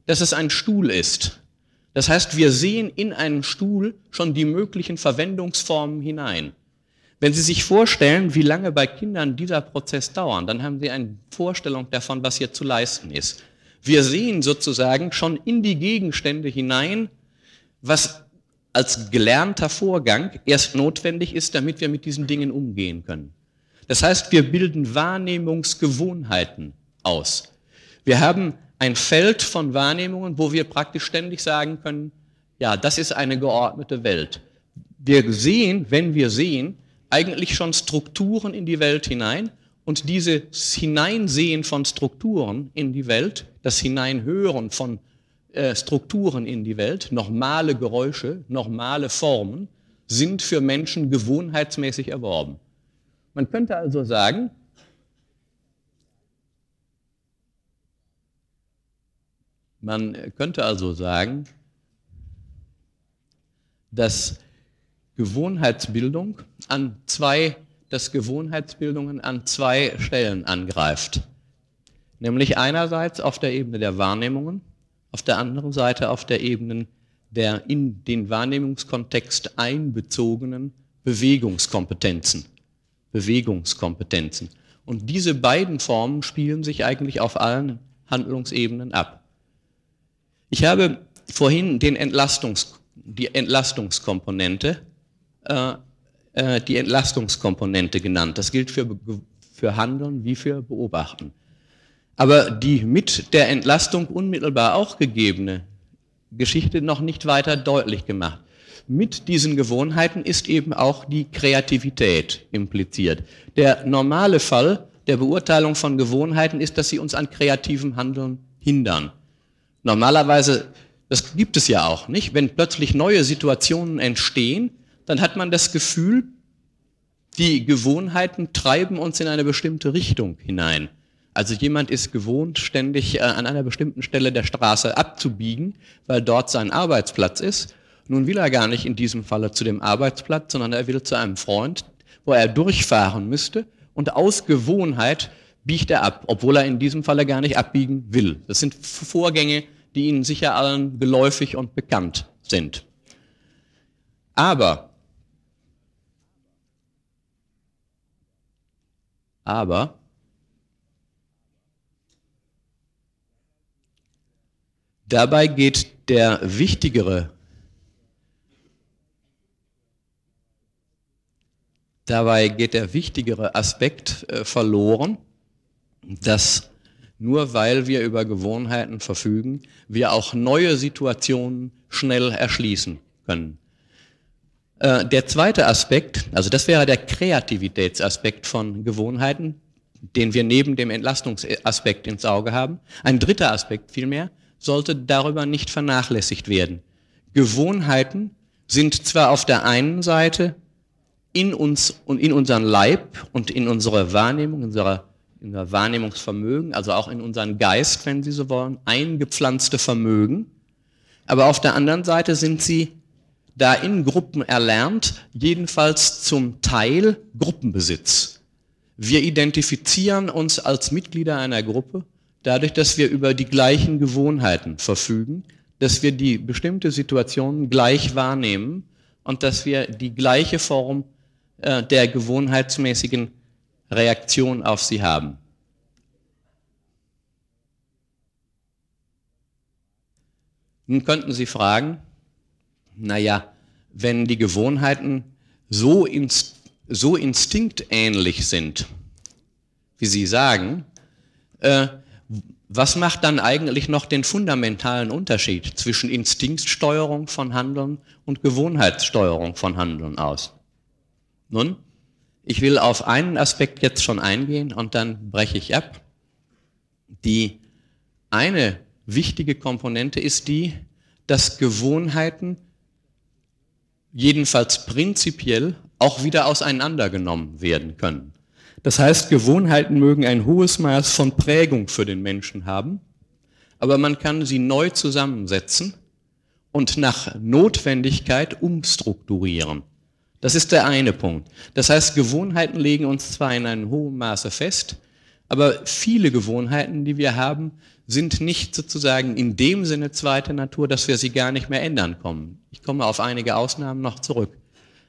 dass es ein Stuhl ist. Das heißt, wir sehen in einen Stuhl schon die möglichen Verwendungsformen hinein. Wenn Sie sich vorstellen, wie lange bei Kindern dieser Prozess dauert, dann haben Sie eine Vorstellung davon, was hier zu leisten ist. Wir sehen sozusagen schon in die Gegenstände hinein, was als gelernter Vorgang erst notwendig ist, damit wir mit diesen Dingen umgehen können. Das heißt, wir bilden Wahrnehmungsgewohnheiten aus. Wir haben ein Feld von Wahrnehmungen, wo wir praktisch ständig sagen können, ja, das ist eine geordnete Welt. Wir sehen, wenn wir sehen, eigentlich schon Strukturen in die Welt hinein und dieses Hineinsehen von Strukturen in die Welt, das Hineinhören von äh, Strukturen in die Welt, normale Geräusche, normale Formen, sind für Menschen gewohnheitsmäßig erworben. Man könnte also sagen, man könnte also sagen, dass Gewohnheitsbildung an zwei, dass Gewohnheitsbildungen an zwei Stellen angreift. Nämlich einerseits auf der Ebene der Wahrnehmungen, auf der anderen Seite auf der Ebene der in den Wahrnehmungskontext einbezogenen Bewegungskompetenzen. Bewegungskompetenzen. Und diese beiden Formen spielen sich eigentlich auf allen Handlungsebenen ab. Ich habe vorhin den Entlastungs, die Entlastungskomponente äh, äh, die Entlastungskomponente genannt. Das gilt für, für Handeln wie für Beobachten. Aber die mit der Entlastung unmittelbar auch gegebene Geschichte noch nicht weiter deutlich gemacht. Mit diesen Gewohnheiten ist eben auch die Kreativität impliziert. Der normale Fall der Beurteilung von Gewohnheiten ist, dass sie uns an kreativem Handeln hindern. Normalerweise, das gibt es ja auch nicht, wenn plötzlich neue Situationen entstehen, dann hat man das Gefühl, die Gewohnheiten treiben uns in eine bestimmte Richtung hinein. Also jemand ist gewohnt, ständig äh, an einer bestimmten Stelle der Straße abzubiegen, weil dort sein Arbeitsplatz ist. Nun will er gar nicht in diesem Falle zu dem Arbeitsplatz, sondern er will zu einem Freund, wo er durchfahren müsste und aus Gewohnheit biegt er ab, obwohl er in diesem Falle gar nicht abbiegen will. Das sind Vorgänge, die Ihnen sicher allen geläufig und bekannt sind. Aber Aber dabei geht der wichtigere Dabei geht der wichtigere Aspekt äh, verloren, dass nur weil wir über Gewohnheiten verfügen, wir auch neue Situationen schnell erschließen können. Äh, der zweite Aspekt, also das wäre der Kreativitätsaspekt von Gewohnheiten, den wir neben dem Entlastungsaspekt ins Auge haben. Ein dritter Aspekt vielmehr sollte darüber nicht vernachlässigt werden. Gewohnheiten sind zwar auf der einen Seite in uns und in unseren Leib und in unsere Wahrnehmung, in unser, in unser Wahrnehmungsvermögen, also auch in unseren Geist, wenn Sie so wollen, eingepflanzte Vermögen. Aber auf der anderen Seite sind sie da in Gruppen erlernt, jedenfalls zum Teil Gruppenbesitz. Wir identifizieren uns als Mitglieder einer Gruppe dadurch, dass wir über die gleichen Gewohnheiten verfügen, dass wir die bestimmte Situation gleich wahrnehmen und dass wir die gleiche Form äh, der gewohnheitsmäßigen Reaktion auf sie haben. Nun könnten Sie fragen, naja, wenn die Gewohnheiten so, inst so instinktähnlich sind, wie Sie sagen, äh, was macht dann eigentlich noch den fundamentalen Unterschied zwischen Instinktsteuerung von Handeln und Gewohnheitssteuerung von Handeln aus? Nun, ich will auf einen Aspekt jetzt schon eingehen und dann breche ich ab. Die eine wichtige Komponente ist die, dass Gewohnheiten jedenfalls prinzipiell auch wieder auseinandergenommen werden können. Das heißt, Gewohnheiten mögen ein hohes Maß von Prägung für den Menschen haben, aber man kann sie neu zusammensetzen und nach Notwendigkeit umstrukturieren. Das ist der eine Punkt. Das heißt, Gewohnheiten legen uns zwar in einem hohen Maße fest, aber viele Gewohnheiten, die wir haben, sind nicht sozusagen in dem Sinne zweite Natur, dass wir sie gar nicht mehr ändern kommen. Ich komme auf einige Ausnahmen noch zurück.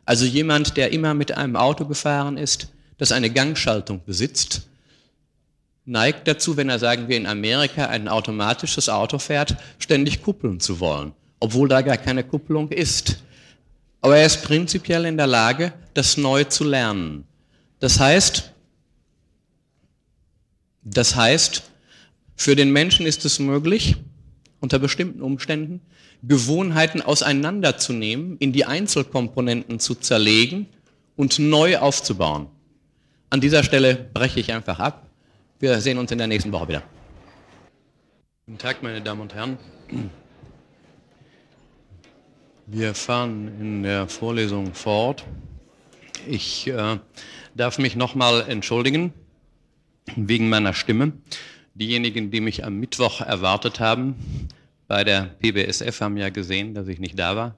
Also jemand, der immer mit einem Auto gefahren ist, das eine Gangschaltung besitzt, neigt dazu, wenn er, sagen wir, in Amerika ein automatisches Auto fährt, ständig kuppeln zu wollen, obwohl da gar keine Kupplung ist. Aber er ist prinzipiell in der Lage, das neu zu lernen. Das heißt, das heißt, für den Menschen ist es möglich, unter bestimmten Umständen, Gewohnheiten auseinanderzunehmen, in die Einzelkomponenten zu zerlegen und neu aufzubauen. An dieser Stelle breche ich einfach ab. Wir sehen uns in der nächsten Woche wieder. Guten Tag, meine Damen und Herren. Wir fahren in der Vorlesung fort. Ich äh, darf mich nochmal entschuldigen wegen meiner Stimme. Diejenigen, die mich am Mittwoch erwartet haben, bei der PBSF haben ja gesehen, dass ich nicht da war.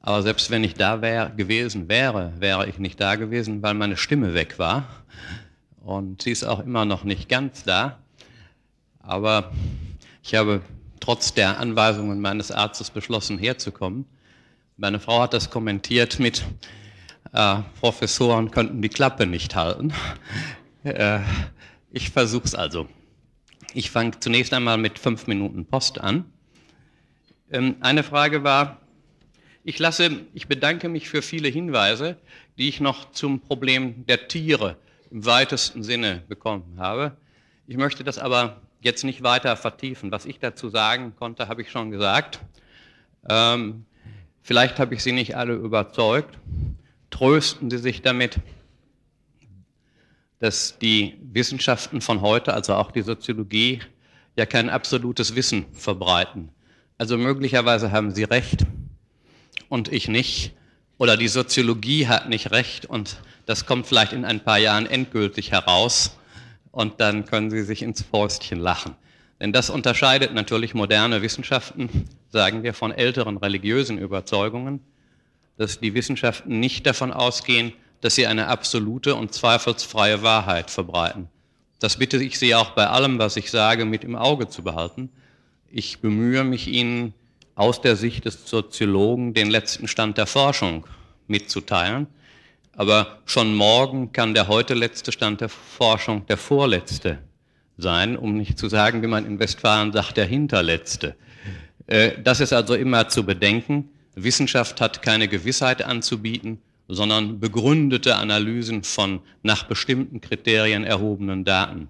Aber selbst wenn ich da wär, gewesen wäre, wäre ich nicht da gewesen, weil meine Stimme weg war. Und sie ist auch immer noch nicht ganz da. Aber ich habe trotz der Anweisungen meines Arztes beschlossen, herzukommen. Meine Frau hat das kommentiert mit, äh, Professoren könnten die Klappe nicht halten. Äh, ich versuche es also. Ich fange zunächst einmal mit fünf Minuten Post an. Ähm, eine Frage war, ich lasse, ich bedanke mich für viele Hinweise, die ich noch zum Problem der Tiere im weitesten Sinne bekommen habe. Ich möchte das aber jetzt nicht weiter vertiefen. Was ich dazu sagen konnte, habe ich schon gesagt. Ähm, vielleicht habe ich Sie nicht alle überzeugt. Trösten Sie sich damit, dass die Wissenschaften von heute, also auch die Soziologie, ja kein absolutes Wissen verbreiten. Also möglicherweise haben Sie recht und ich nicht. Oder die Soziologie hat nicht recht und das kommt vielleicht in ein paar Jahren endgültig heraus und dann können Sie sich ins Fäustchen lachen. Denn das unterscheidet natürlich moderne Wissenschaften, sagen wir, von älteren religiösen Überzeugungen, dass die Wissenschaften nicht davon ausgehen, dass sie eine absolute und zweifelsfreie Wahrheit verbreiten. Das bitte ich Sie auch bei allem, was ich sage, mit im Auge zu behalten. Ich bemühe mich Ihnen aus der Sicht des Soziologen den letzten Stand der Forschung mitzuteilen. Aber schon morgen kann der heute letzte Stand der Forschung der vorletzte sein, um nicht zu sagen, wie man in Westfalen sagt, der hinterletzte. Äh, das ist also immer zu bedenken. Wissenschaft hat keine Gewissheit anzubieten, sondern begründete Analysen von nach bestimmten Kriterien erhobenen Daten.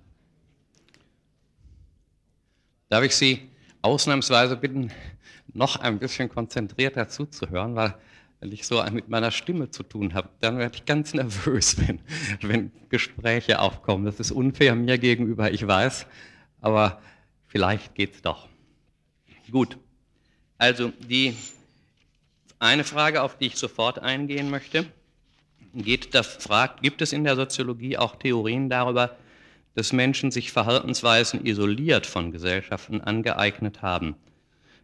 Darf ich Sie ausnahmsweise bitten, noch ein bisschen konzentrierter zuzuhören, weil wenn ich so mit meiner Stimme zu tun habe, dann werde ich ganz nervös, wenn, wenn Gespräche aufkommen. Das ist unfair mir gegenüber, ich weiß, aber vielleicht geht es doch. Gut, also die eine Frage, auf die ich sofort eingehen möchte, geht, da fragt, gibt es in der Soziologie auch Theorien darüber, dass Menschen sich Verhaltensweisen isoliert von Gesellschaften angeeignet haben?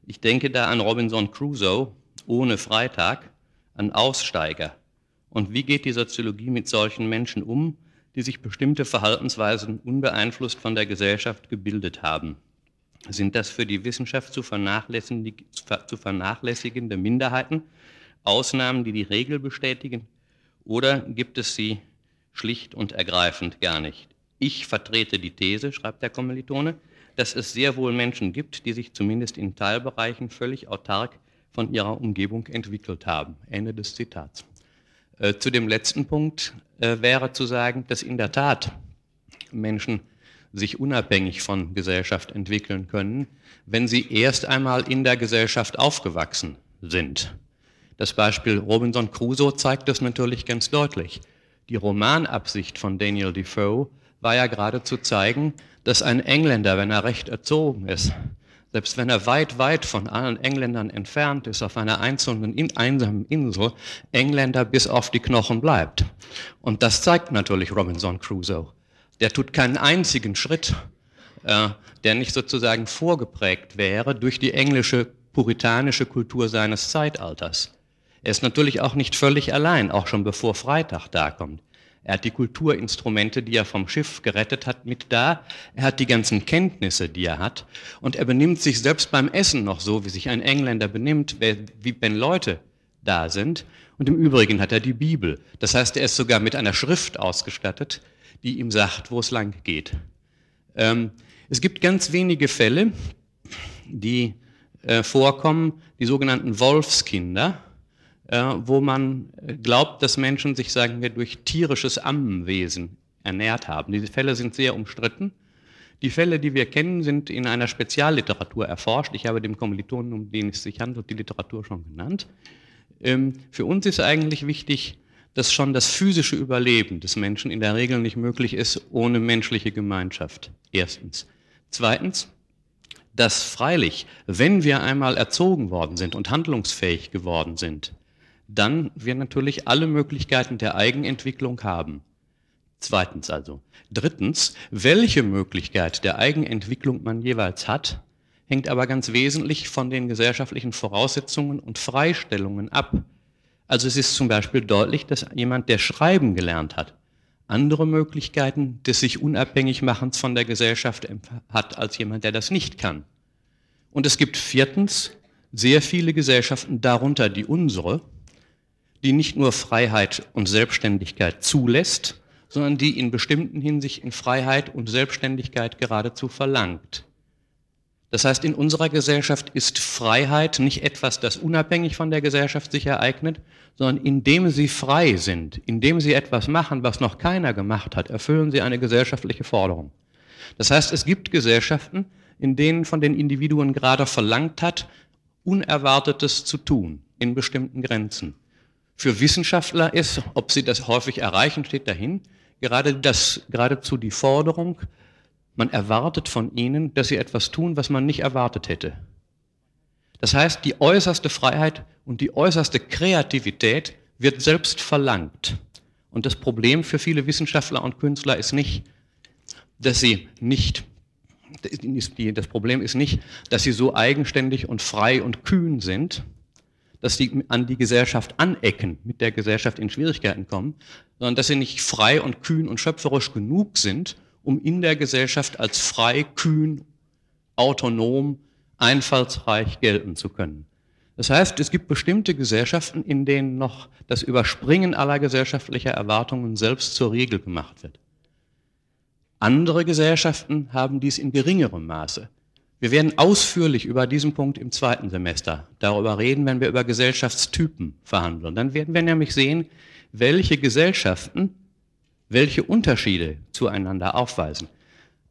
Ich denke da an Robinson Crusoe ohne Freitag, an Aussteiger. Und wie geht die Soziologie mit solchen Menschen um, die sich bestimmte Verhaltensweisen unbeeinflusst von der Gesellschaft gebildet haben. Sind das für die Wissenschaft zu, zu vernachlässigende Minderheiten, Ausnahmen, die die Regel bestätigen, oder gibt es sie schlicht und ergreifend gar nicht? Ich vertrete die These, schreibt der Kommilitone, dass es sehr wohl Menschen gibt, die sich zumindest in Teilbereichen völlig autark von ihrer Umgebung entwickelt haben. Ende des Zitats. Äh, zu dem letzten Punkt äh, wäre zu sagen, dass in der Tat Menschen sich unabhängig von Gesellschaft entwickeln können, wenn sie erst einmal in der Gesellschaft aufgewachsen sind. Das Beispiel Robinson Crusoe zeigt das natürlich ganz deutlich. Die Romanabsicht von Daniel Defoe war ja gerade zu zeigen, dass ein Engländer, wenn er recht erzogen ist, selbst wenn er weit, weit von allen Engländern entfernt ist, auf einer einzelnen, in, einsamen Insel, Engländer bis auf die Knochen bleibt. Und das zeigt natürlich Robinson Crusoe. Der tut keinen einzigen Schritt, äh, der nicht sozusagen vorgeprägt wäre durch die englische puritanische Kultur seines Zeitalters. Er ist natürlich auch nicht völlig allein, auch schon bevor Freitag da kommt. Er hat die Kulturinstrumente, die er vom Schiff gerettet hat, mit da. Er hat die ganzen Kenntnisse, die er hat. Und er benimmt sich selbst beim Essen noch so, wie sich ein Engländer benimmt, wie wenn Leute da sind. Und im Übrigen hat er die Bibel. Das heißt, er ist sogar mit einer Schrift ausgestattet, die ihm sagt, wo es lang geht. Ähm, es gibt ganz wenige Fälle, die äh, vorkommen, die sogenannten Wolfskinder äh, wo man glaubt, dass Menschen sich, sagen wir, durch tierisches Ammenwesen ernährt haben. Diese Fälle sind sehr umstritten. Die Fälle, die wir kennen, sind in einer Spezialliteratur erforscht. Ich habe dem Kommilitonen, um den es sich handelt, die Literatur schon genannt. Ähm, für uns ist eigentlich wichtig, dass schon das physische Überleben des Menschen in der Regel nicht möglich ist ohne menschliche Gemeinschaft. Erstens. Zweitens, dass freilich, wenn wir einmal erzogen worden sind und handlungsfähig geworden sind, dann wir natürlich alle Möglichkeiten der Eigenentwicklung haben. Zweitens also. Drittens, welche Möglichkeit der Eigenentwicklung man jeweils hat, hängt aber ganz wesentlich von den gesellschaftlichen Voraussetzungen und Freistellungen ab. Also es ist zum Beispiel deutlich, dass jemand, der Schreiben gelernt hat, andere Möglichkeiten des sich unabhängig machens von der Gesellschaft hat als jemand, der das nicht kann. Und es gibt viertens sehr viele Gesellschaften, darunter die unsere, die nicht nur Freiheit und Selbstständigkeit zulässt, sondern die in bestimmten Hinsichten Freiheit und Selbstständigkeit geradezu verlangt. Das heißt, in unserer Gesellschaft ist Freiheit nicht etwas, das unabhängig von der Gesellschaft sich ereignet, sondern indem sie frei sind, indem sie etwas machen, was noch keiner gemacht hat, erfüllen sie eine gesellschaftliche Forderung. Das heißt, es gibt Gesellschaften, in denen von den Individuen gerade verlangt hat, Unerwartetes zu tun in bestimmten Grenzen für Wissenschaftler ist, ob sie das häufig erreichen, steht dahin, gerade das, geradezu die Forderung, man erwartet von ihnen, dass sie etwas tun, was man nicht erwartet hätte. Das heißt, die äußerste Freiheit und die äußerste Kreativität wird selbst verlangt. Und das Problem für viele Wissenschaftler und Künstler ist nicht, dass sie nicht, das Problem ist nicht, dass sie so eigenständig und frei und kühn sind, dass sie an die Gesellschaft anecken, mit der Gesellschaft in Schwierigkeiten kommen, sondern dass sie nicht frei und kühn und schöpferisch genug sind, um in der Gesellschaft als frei, kühn, autonom, einfallsreich gelten zu können. Das heißt, es gibt bestimmte Gesellschaften, in denen noch das Überspringen aller gesellschaftlicher Erwartungen selbst zur Regel gemacht wird. Andere Gesellschaften haben dies in geringerem Maße. Wir werden ausführlich über diesen Punkt im zweiten Semester darüber reden, wenn wir über Gesellschaftstypen verhandeln. Dann werden wir nämlich sehen, welche Gesellschaften welche Unterschiede zueinander aufweisen.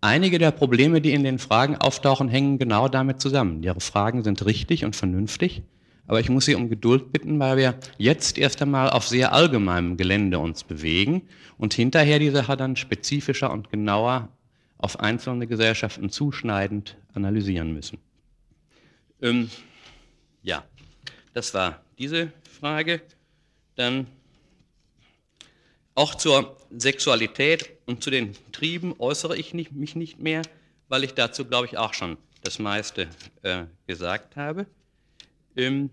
Einige der Probleme, die in den Fragen auftauchen, hängen genau damit zusammen. Ihre Fragen sind richtig und vernünftig, aber ich muss Sie um Geduld bitten, weil wir jetzt erst einmal auf sehr allgemeinem Gelände uns bewegen und hinterher die Sache dann spezifischer und genauer auf einzelne Gesellschaften zuschneidend analysieren müssen. Ähm, ja, das war diese Frage. Dann auch zur Sexualität und zu den Trieben äußere ich nicht, mich nicht mehr, weil ich dazu, glaube ich, auch schon das meiste äh, gesagt habe. Ähm,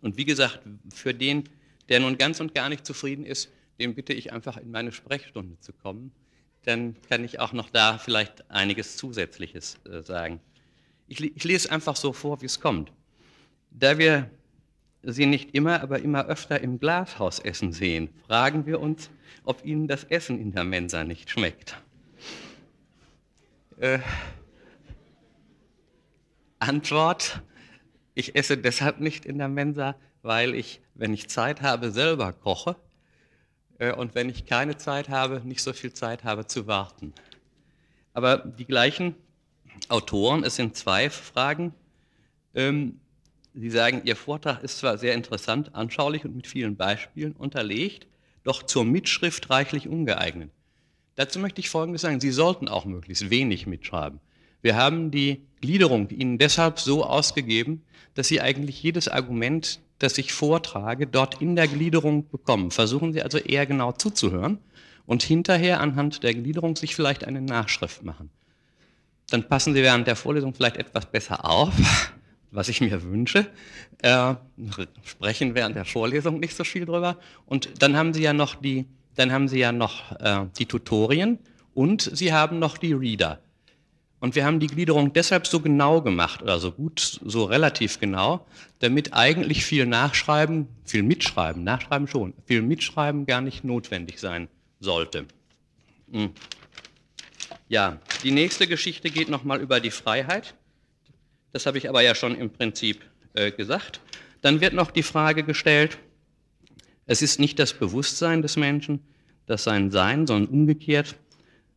und wie gesagt, für den, der nun ganz und gar nicht zufrieden ist, den bitte ich einfach in meine Sprechstunde zu kommen. Dann kann ich auch noch da vielleicht einiges Zusätzliches äh, sagen. Ich, ich lese einfach so vor, wie es kommt. Da wir Sie nicht immer, aber immer öfter im Glashaus essen sehen, fragen wir uns, ob Ihnen das Essen in der Mensa nicht schmeckt. Äh, Antwort, ich esse deshalb nicht in der Mensa, weil ich, wenn ich Zeit habe, selber koche äh, und wenn ich keine Zeit habe, nicht so viel Zeit habe zu warten. Aber die gleichen Autoren, es sind zwei Fragen, ähm, Sie sagen, Ihr Vortrag ist zwar sehr interessant, anschaulich und mit vielen Beispielen unterlegt, doch zur Mitschrift reichlich ungeeignet. Dazu möchte ich Folgendes sagen, Sie sollten auch möglichst wenig mitschreiben. Wir haben die Gliederung Ihnen deshalb so ausgegeben, dass Sie eigentlich jedes Argument, das ich vortrage, dort in der Gliederung bekommen. Versuchen Sie also eher genau zuzuhören und hinterher anhand der Gliederung sich vielleicht eine Nachschrift machen. Dann passen Sie während der Vorlesung vielleicht etwas besser auf was ich mir wünsche. Äh, sprechen während der Vorlesung nicht so viel drüber. Und dann haben Sie ja noch die, dann haben Sie ja noch äh, die Tutorien und Sie haben noch die Reader. Und wir haben die Gliederung deshalb so genau gemacht oder so gut, so relativ genau, damit eigentlich viel Nachschreiben, viel Mitschreiben, Nachschreiben schon, viel Mitschreiben gar nicht notwendig sein sollte. Hm. Ja, die nächste Geschichte geht nochmal über die Freiheit. Das habe ich aber ja schon im Prinzip äh, gesagt. Dann wird noch die Frage gestellt, es ist nicht das Bewusstsein des Menschen, das sein Sein, sondern umgekehrt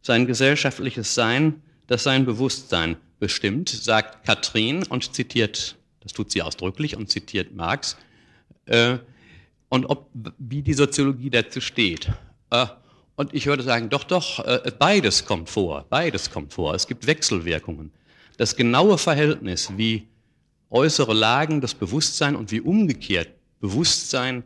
sein gesellschaftliches Sein, das sein Bewusstsein bestimmt, sagt Katrin und zitiert, das tut sie ausdrücklich und zitiert Marx, äh, und ob, wie die Soziologie dazu steht. Äh, und ich würde sagen, doch, doch, äh, beides kommt vor, beides kommt vor. Es gibt Wechselwirkungen das genaue Verhältnis, wie äußere Lagen das Bewusstsein und wie umgekehrt Bewusstsein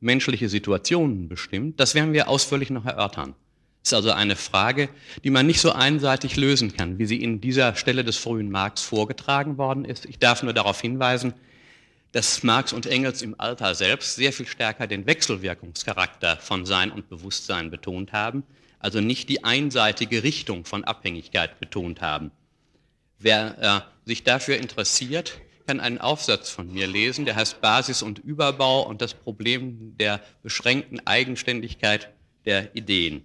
menschliche Situationen bestimmt, das werden wir ausführlich noch erörtern. Das ist also eine Frage, die man nicht so einseitig lösen kann, wie sie in dieser Stelle des frühen Marx vorgetragen worden ist. Ich darf nur darauf hinweisen, dass Marx und Engels im Alter selbst sehr viel stärker den Wechselwirkungscharakter von Sein und Bewusstsein betont haben, also nicht die einseitige Richtung von Abhängigkeit betont haben. Wer äh, sich dafür interessiert, kann einen Aufsatz von mir lesen, der heißt Basis und Überbau und das Problem der beschränkten Eigenständigkeit der Ideen.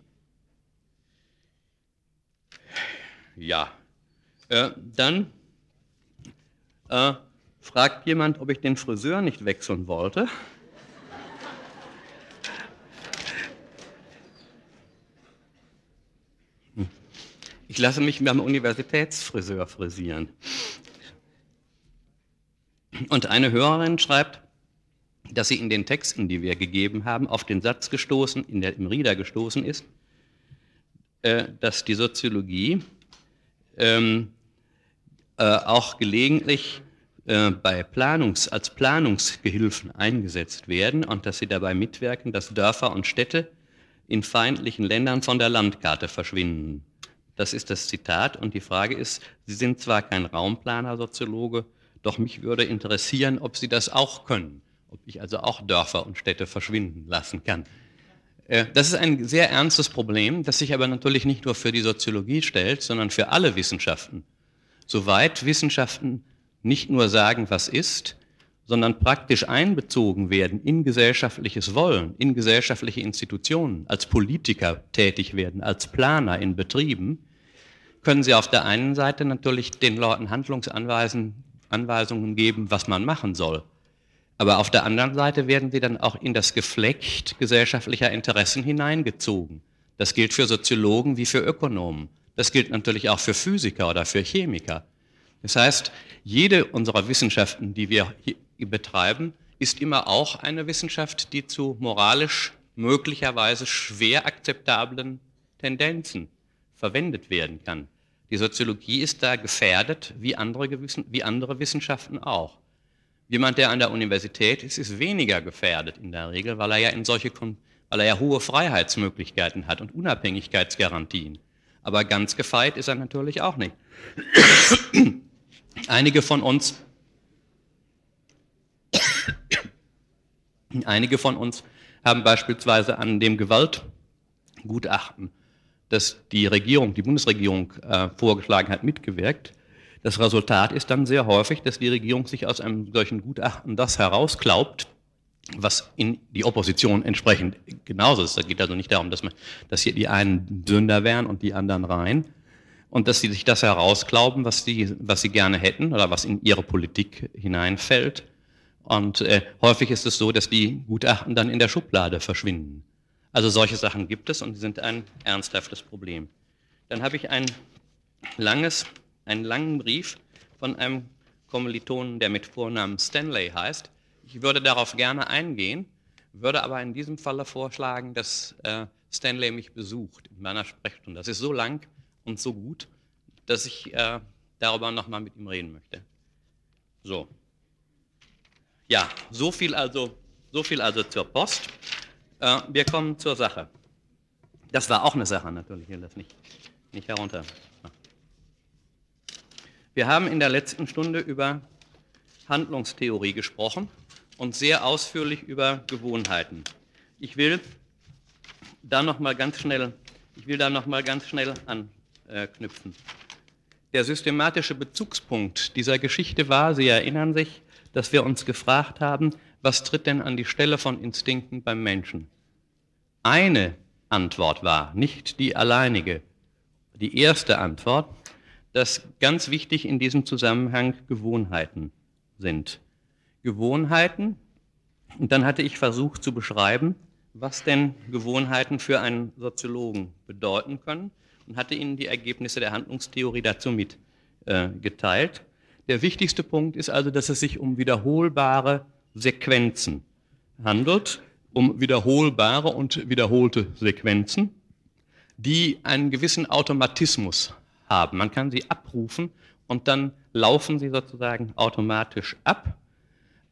Ja, äh, dann äh, fragt jemand, ob ich den Friseur nicht wechseln wollte. Ich lasse mich beim Universitätsfriseur frisieren. Und eine Hörerin schreibt, dass sie in den Texten, die wir gegeben haben, auf den Satz gestoßen, in der, im Rieder gestoßen ist, äh, dass die Soziologie ähm, äh, auch gelegentlich äh, bei Planungs, als Planungsgehilfen eingesetzt werden und dass sie dabei mitwirken, dass Dörfer und Städte in feindlichen Ländern von der Landkarte verschwinden. Das ist das Zitat und die Frage ist, Sie sind zwar kein Raumplaner, Soziologe, doch mich würde interessieren, ob Sie das auch können, ob ich also auch Dörfer und Städte verschwinden lassen kann. Äh, das ist ein sehr ernstes Problem, das sich aber natürlich nicht nur für die Soziologie stellt, sondern für alle Wissenschaften. Soweit Wissenschaften nicht nur sagen, was ist, sondern praktisch einbezogen werden in gesellschaftliches Wollen, in gesellschaftliche Institutionen, als Politiker tätig werden, als Planer in Betrieben, können Sie auf der einen Seite natürlich den Leuten Handlungsanweisungen geben, was man machen soll. Aber auf der anderen Seite werden sie dann auch in das Geflecht gesellschaftlicher Interessen hineingezogen. Das gilt für Soziologen wie für Ökonomen. Das gilt natürlich auch für Physiker oder für Chemiker. Das heißt, jede unserer Wissenschaften, die wir betreiben, ist immer auch eine Wissenschaft, die zu moralisch möglicherweise schwer akzeptablen Tendenzen verwendet werden kann. Die Soziologie ist da gefährdet, wie andere, wie andere Wissenschaften auch. Jemand, der an der Universität ist, ist weniger gefährdet in der Regel, weil er ja in solche, weil er ja hohe Freiheitsmöglichkeiten hat und Unabhängigkeitsgarantien. Aber ganz gefeit ist er natürlich auch nicht. Einige von uns, einige von uns haben beispielsweise an dem Gewaltgutachten, das die Regierung, die Bundesregierung äh, vorgeschlagen hat, mitgewirkt. Das Resultat ist dann sehr häufig, dass die Regierung sich aus einem solchen Gutachten das herausklaubt, was in die Opposition entsprechend genauso ist. Da geht also nicht darum, dass, man, dass hier die einen Sünder wären und die anderen rein. Und dass sie sich das herausklauben, was sie, was sie gerne hätten oder was in ihre Politik hineinfällt. Und äh, häufig ist es so, dass die Gutachten dann in der Schublade verschwinden. Also solche Sachen gibt es und sind ein ernsthaftes Problem. Dann habe ich ein langes, einen langen Brief von einem Kommilitonen, der mit Vornamen Stanley heißt, ich würde darauf gerne eingehen, würde aber in diesem Falle vorschlagen, dass äh, Stanley mich besucht in meiner Sprechstunde. Das ist so lang und so gut, dass ich äh, darüber nochmal mit ihm reden möchte. So. Ja, so viel also, so viel also zur Post. Äh, wir kommen zur Sache. Das war auch eine Sache natürlich, ich will das nicht, nicht herunter. Wir haben in der letzten Stunde über Handlungstheorie gesprochen und sehr ausführlich über Gewohnheiten. Ich will da noch mal ganz schnell, ich will da noch mal ganz schnell anknüpfen. Der systematische Bezugspunkt dieser Geschichte war, Sie erinnern sich, dass wir uns gefragt haben, was tritt denn an die Stelle von Instinkten beim Menschen? Eine Antwort war, nicht die alleinige, die erste Antwort, dass ganz wichtig in diesem Zusammenhang Gewohnheiten sind. Gewohnheiten. Und dann hatte ich versucht zu beschreiben, was denn Gewohnheiten für einen Soziologen bedeuten können und hatte Ihnen die Ergebnisse der Handlungstheorie dazu mitgeteilt. Äh, der wichtigste Punkt ist also, dass es sich um wiederholbare Sequenzen handelt, um wiederholbare und wiederholte Sequenzen, die einen gewissen Automatismus haben. Man kann sie abrufen und dann laufen sie sozusagen automatisch ab.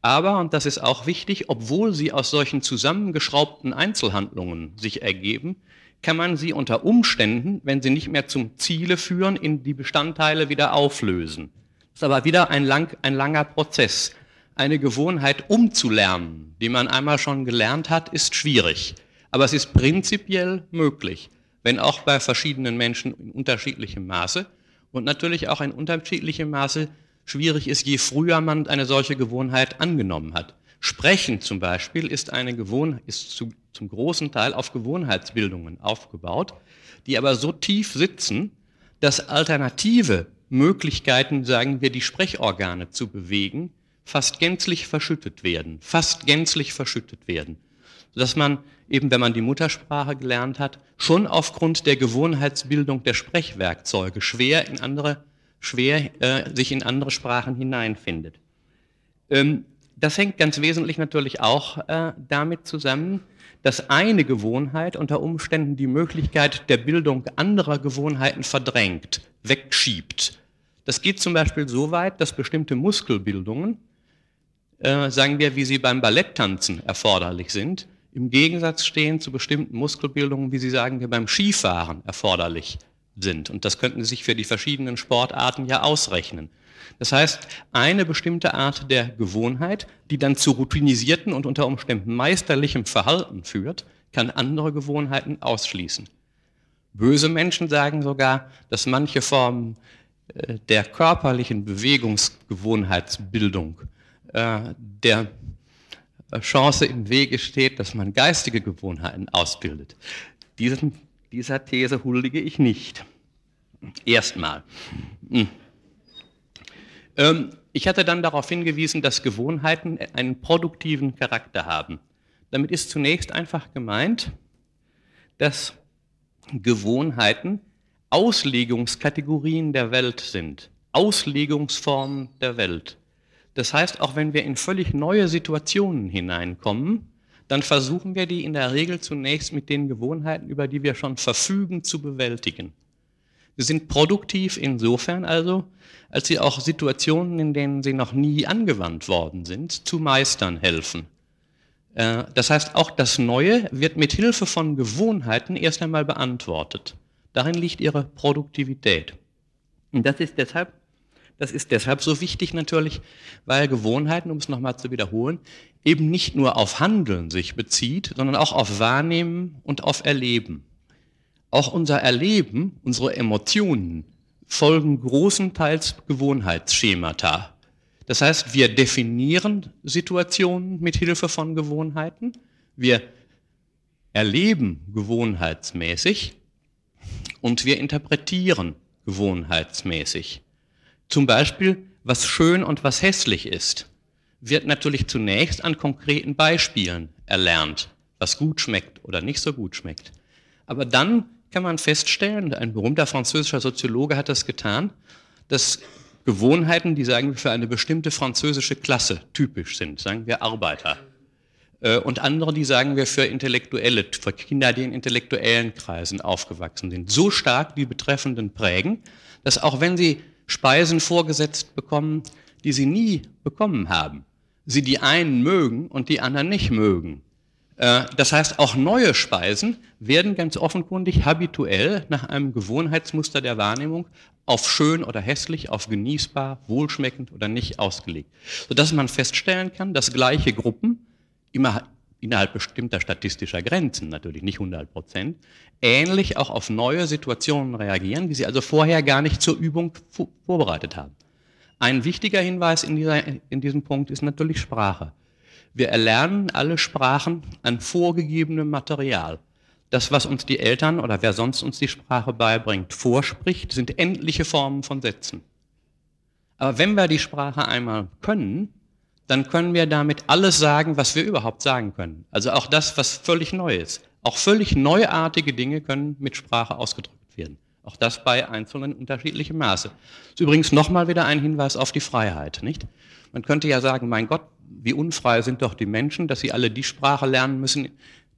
Aber, und das ist auch wichtig, obwohl sie aus solchen zusammengeschraubten Einzelhandlungen sich ergeben, kann man sie unter Umständen, wenn sie nicht mehr zum Ziele führen, in die Bestandteile wieder auflösen. Das ist aber wieder ein, lang, ein langer Prozess. Eine Gewohnheit umzulernen, die man einmal schon gelernt hat, ist schwierig. Aber es ist prinzipiell möglich, wenn auch bei verschiedenen Menschen in unterschiedlichem Maße und natürlich auch in unterschiedlichem Maße schwierig ist, je früher man eine solche Gewohnheit angenommen hat. Sprechen zum Beispiel ist, eine ist zu, zum großen Teil auf Gewohnheitsbildungen aufgebaut, die aber so tief sitzen, dass alternative Möglichkeiten, sagen wir, die Sprechorgane zu bewegen, fast gänzlich verschüttet werden, fast gänzlich verschüttet werden. Sodass man eben, wenn man die Muttersprache gelernt hat, schon aufgrund der Gewohnheitsbildung der Sprechwerkzeuge schwer in andere schwer äh, sich in andere Sprachen hineinfindet. Ähm, das hängt ganz wesentlich natürlich auch äh, damit zusammen, dass eine Gewohnheit unter Umständen die Möglichkeit der Bildung anderer Gewohnheiten verdrängt, wegschiebt. Das geht zum Beispiel so weit, dass bestimmte Muskelbildungen, äh, sagen wir, wie sie beim Balletttanzen erforderlich sind, im Gegensatz stehen zu bestimmten Muskelbildungen, wie sie sagen wir beim Skifahren erforderlich sind. Und das könnten Sie sich für die verschiedenen Sportarten ja ausrechnen. Das heißt, eine bestimmte Art der Gewohnheit, die dann zu routinisierten und unter Umständen meisterlichem Verhalten führt, kann andere Gewohnheiten ausschließen. Böse Menschen sagen sogar, dass manche Formen äh, der körperlichen Bewegungsgewohnheitsbildung äh, der Chance im Wege steht, dass man geistige Gewohnheiten ausbildet. Diesen dieser These huldige ich nicht. Erstmal. Hm. Ähm, ich hatte dann darauf hingewiesen, dass Gewohnheiten einen produktiven Charakter haben. Damit ist zunächst einfach gemeint, dass Gewohnheiten Auslegungskategorien der Welt sind, Auslegungsformen der Welt. Das heißt, auch wenn wir in völlig neue Situationen hineinkommen, dann versuchen wir die in der Regel zunächst mit den Gewohnheiten, über die wir schon verfügen, zu bewältigen. Sie sind produktiv insofern also, als sie auch Situationen, in denen sie noch nie angewandt worden sind, zu meistern helfen. Äh, das heißt, auch das Neue wird mit Hilfe von Gewohnheiten erst einmal beantwortet. Darin liegt ihre Produktivität. Und das ist deshalb das ist deshalb so wichtig natürlich, weil Gewohnheiten, um es nochmal zu wiederholen, eben nicht nur auf Handeln sich bezieht, sondern auch auf Wahrnehmen und auf Erleben. Auch unser Erleben, unsere Emotionen folgen großenteils Gewohnheitsschemata. Das heißt, wir definieren Situationen mit Hilfe von Gewohnheiten, wir erleben gewohnheitsmäßig und wir interpretieren gewohnheitsmäßig. Zum Beispiel, was schön und was hässlich ist, wird natürlich zunächst an konkreten Beispielen erlernt, was gut schmeckt oder nicht so gut schmeckt. Aber dann kann man feststellen, ein berühmter französischer Soziologe hat das getan, dass Gewohnheiten, die sagen wir für eine bestimmte französische Klasse typisch sind, sagen wir Arbeiter. Äh, und andere, die sagen wir für Intellektuelle, für Kinder, die in intellektuellen Kreisen aufgewachsen sind, so stark die Betreffenden prägen, dass auch wenn sie Speisen vorgesetzt bekommen, die sie nie bekommen haben, sie die einen mögen und die anderen nicht mögen. Äh, das heißt, auch neue Speisen werden ganz offenkundig habituell nach einem Gewohnheitsmuster der Wahrnehmung auf schön oder hässlich, auf genießbar, wohlschmeckend oder nicht ausgelegt. Sodass man feststellen kann, dass gleiche Gruppen immer innerhalb bestimmter statistischer Grenzen, natürlich nicht 100 Prozent, ähnlich auch auf neue Situationen reagieren, die sie also vorher gar nicht zur Übung vorbereitet haben. Ein wichtiger Hinweis in, dieser, in diesem Punkt ist natürlich Sprache. Wir erlernen alle Sprachen an vorgegebenem Material. Das, was uns die Eltern oder wer sonst uns die Sprache beibringt, vorspricht, sind endliche Formen von Sätzen. Aber wenn wir die Sprache einmal können, dann können wir damit alles sagen, was wir überhaupt sagen können. Also auch das, was völlig neu ist. Auch völlig neuartige Dinge können mit Sprache ausgedrückt werden. Auch das bei einzelnen unterschiedlichem Maße. Das ist übrigens nochmal wieder ein Hinweis auf die Freiheit, nicht? Man könnte ja sagen, mein Gott, wie unfrei sind doch die Menschen, dass sie alle die Sprache lernen müssen,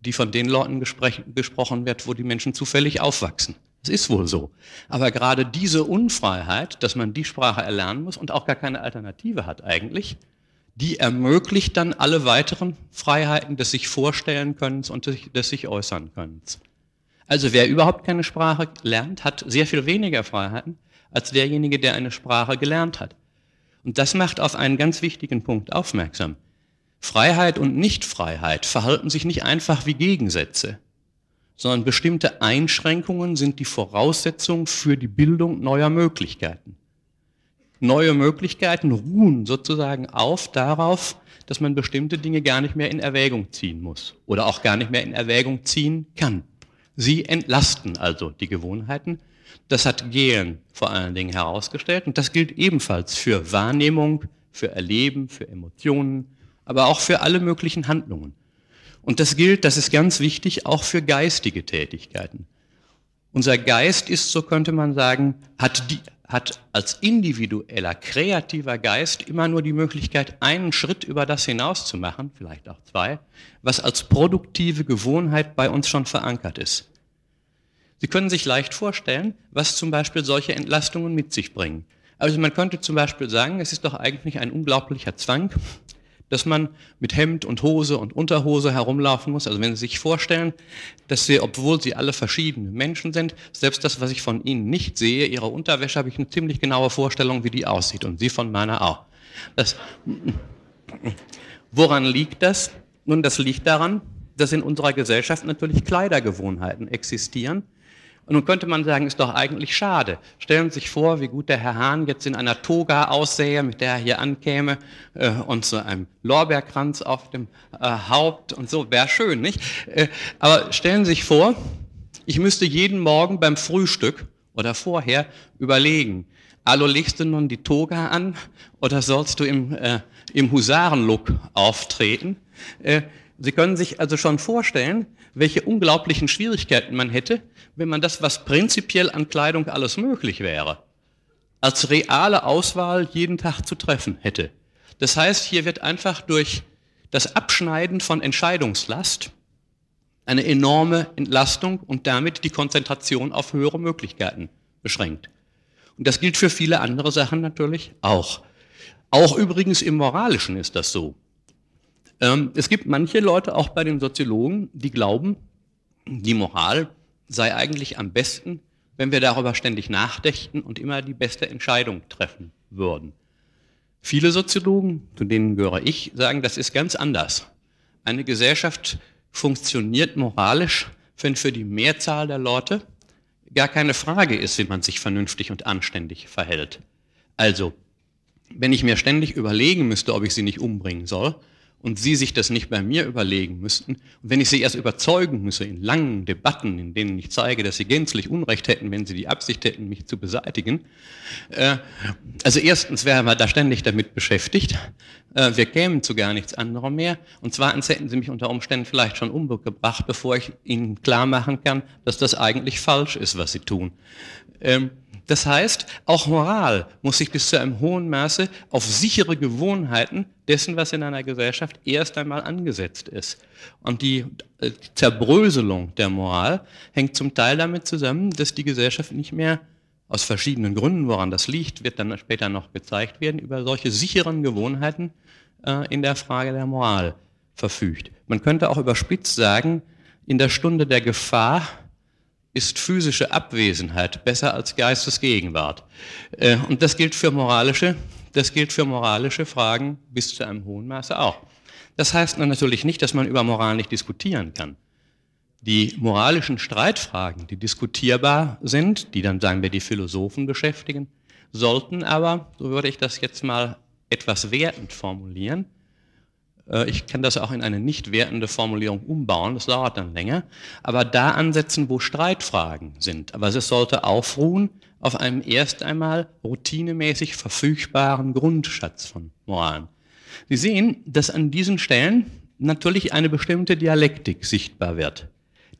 die von den Leuten gesprochen wird, wo die Menschen zufällig aufwachsen. Das ist wohl so. Aber gerade diese Unfreiheit, dass man die Sprache erlernen muss und auch gar keine Alternative hat eigentlich, die ermöglicht dann alle weiteren Freiheiten des sich vorstellen können und des sich äußern können. Also wer überhaupt keine Sprache lernt, hat sehr viel weniger Freiheiten als derjenige, der eine Sprache gelernt hat. Und das macht auf einen ganz wichtigen Punkt aufmerksam. Freiheit und Nichtfreiheit verhalten sich nicht einfach wie Gegensätze, sondern bestimmte Einschränkungen sind die Voraussetzung für die Bildung neuer Möglichkeiten. Neue Möglichkeiten ruhen sozusagen auf darauf, dass man bestimmte Dinge gar nicht mehr in Erwägung ziehen muss oder auch gar nicht mehr in Erwägung ziehen kann. Sie entlasten also die Gewohnheiten das hat Gehlen vor allen Dingen herausgestellt und das gilt ebenfalls für Wahrnehmung, für Erleben, für Emotionen, aber auch für alle möglichen Handlungen. Und das gilt, das ist ganz wichtig, auch für geistige Tätigkeiten. Unser Geist ist, so könnte man sagen, hat, die, hat als individueller, kreativer Geist immer nur die Möglichkeit, einen Schritt über das hinaus zu machen, vielleicht auch zwei, was als produktive Gewohnheit bei uns schon verankert ist. Sie können sich leicht vorstellen, was zum Beispiel solche Entlastungen mit sich bringen. Also man könnte zum Beispiel sagen, es ist doch eigentlich ein unglaublicher Zwang, dass man mit Hemd und Hose und Unterhose herumlaufen muss. Also wenn Sie sich vorstellen, dass Sie, obwohl Sie alle verschiedene Menschen sind, selbst das, was ich von Ihnen nicht sehe, Ihre Unterwäsche, habe ich eine ziemlich genaue Vorstellung, wie die aussieht und Sie von meiner auch. Das, woran liegt das? Nun, das liegt daran, dass in unserer Gesellschaft natürlich Kleidergewohnheiten existieren, und nun könnte man sagen, ist doch eigentlich schade. Stellen Sie sich vor, wie gut der Herr Hahn jetzt in einer Toga aussähe, mit der er hier ankäme äh, und so einem Lorbeerkranz auf dem äh, Haupt und so, wäre schön, nicht? Äh, aber stellen Sie sich vor, ich müsste jeden Morgen beim Frühstück oder vorher überlegen, Allo, legst du nun die Toga an oder sollst du im, äh, im Husarenlook auftreten? Äh, Sie können sich also schon vorstellen, welche unglaublichen Schwierigkeiten man hätte, wenn man das, was prinzipiell an Kleidung alles möglich wäre, als reale Auswahl jeden Tag zu treffen hätte. Das heißt, hier wird einfach durch das Abschneiden von Entscheidungslast eine enorme Entlastung und damit die Konzentration auf höhere Möglichkeiten beschränkt. Und das gilt für viele andere Sachen natürlich auch. Auch übrigens im Moralischen ist das so. Ähm, es gibt manche Leute, auch bei den Soziologen, die glauben, die Moral sei eigentlich am besten, wenn wir darüber ständig nachdächten und immer die beste Entscheidung treffen würden. Viele Soziologen, zu denen gehöre ich, sagen, das ist ganz anders. Eine Gesellschaft funktioniert moralisch, wenn für die Mehrzahl der Leute gar keine Frage ist, wie man sich vernünftig und anständig verhält. Also, wenn ich mir ständig überlegen müsste, ob ich sie nicht umbringen soll, und Sie sich das nicht bei mir überlegen müssten, und wenn ich Sie erst überzeugen müsse in langen Debatten, in denen ich zeige, dass Sie gänzlich Unrecht hätten, wenn Sie die Absicht hätten, mich zu beseitigen, äh, also erstens wären wir da ständig damit beschäftigt, äh, wir kämen zu gar nichts anderem mehr, und zweitens hätten Sie mich unter Umständen vielleicht schon umgebracht, bevor ich Ihnen klar machen kann, dass das eigentlich falsch ist, was Sie tun. Ähm, das heißt, auch Moral muss sich bis zu einem hohen Maße auf sichere Gewohnheiten dessen, was in einer Gesellschaft erst einmal angesetzt ist. Und die äh, Zerbröselung der Moral hängt zum Teil damit zusammen, dass die Gesellschaft nicht mehr aus verschiedenen Gründen, woran das liegt, wird dann später noch gezeigt werden, über solche sicheren Gewohnheiten äh, in der Frage der Moral verfügt. Man könnte auch überspitzt sagen, in der Stunde der Gefahr ist physische Abwesenheit besser als Geistesgegenwart. Äh, und das gilt für moralische, das gilt für moralische Fragen bis zu einem hohen Maße auch. Das heißt natürlich nicht, dass man über Moral nicht diskutieren kann. Die moralischen Streitfragen, die diskutierbar sind, die dann sagen wir die Philosophen beschäftigen, sollten aber, so würde ich das jetzt mal etwas wertend formulieren, ich kann das auch in eine nicht wertende Formulierung umbauen, das dauert dann länger, aber da ansetzen, wo Streitfragen sind. Aber es sollte aufruhen auf einem erst einmal routinemäßig verfügbaren Grundschatz von Moralen. Sie sehen, dass an diesen Stellen natürlich eine bestimmte Dialektik sichtbar wird.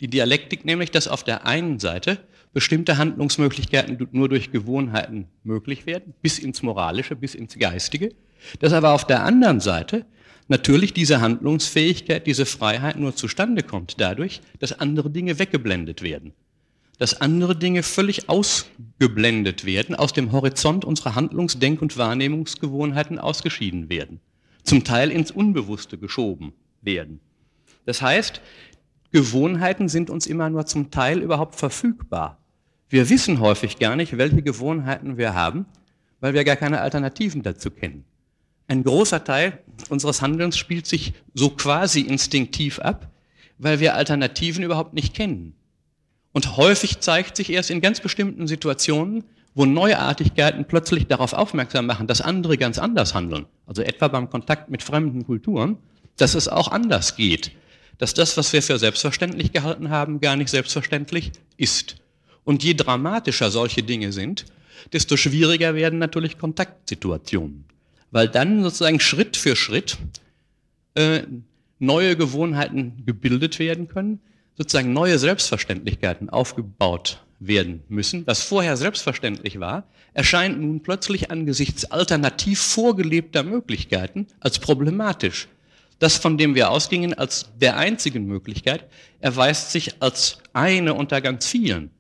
Die Dialektik nämlich, dass auf der einen Seite bestimmte Handlungsmöglichkeiten nur durch Gewohnheiten möglich werden, bis ins Moralische, bis ins Geistige, dass aber auf der anderen Seite natürlich diese Handlungsfähigkeit, diese Freiheit nur zustande kommt dadurch, dass andere Dinge weggeblendet werden. Dass andere Dinge völlig ausgeblendet werden, aus dem Horizont unserer Handlungs-, Denk- und Wahrnehmungsgewohnheiten ausgeschieden werden. Zum Teil ins Unbewusste geschoben werden. Das heißt, Gewohnheiten sind uns immer nur zum Teil überhaupt verfügbar. Wir wissen häufig gar nicht, welche Gewohnheiten wir haben, weil wir gar keine Alternativen dazu kennen. Ein großer Teil unseres Handelns spielt sich so quasi instinktiv ab, weil wir Alternativen überhaupt nicht kennen. Und häufig zeigt sich erst in ganz bestimmten Situationen, wo Neuartigkeiten plötzlich darauf aufmerksam machen, dass andere ganz anders handeln. Also etwa beim Kontakt mit fremden Kulturen, dass es auch anders geht. Dass das, was wir für selbstverständlich gehalten haben, gar nicht selbstverständlich ist. Und je dramatischer solche Dinge sind, desto schwieriger werden natürlich Kontaktsituationen weil dann sozusagen Schritt für Schritt äh, neue Gewohnheiten gebildet werden können, sozusagen neue Selbstverständlichkeiten aufgebaut werden müssen. Was vorher selbstverständlich war, erscheint nun plötzlich angesichts alternativ vorgelebter Möglichkeiten als problematisch. Das, von dem wir ausgingen als der einzigen Möglichkeit, erweist sich als eine unter ganz vielen.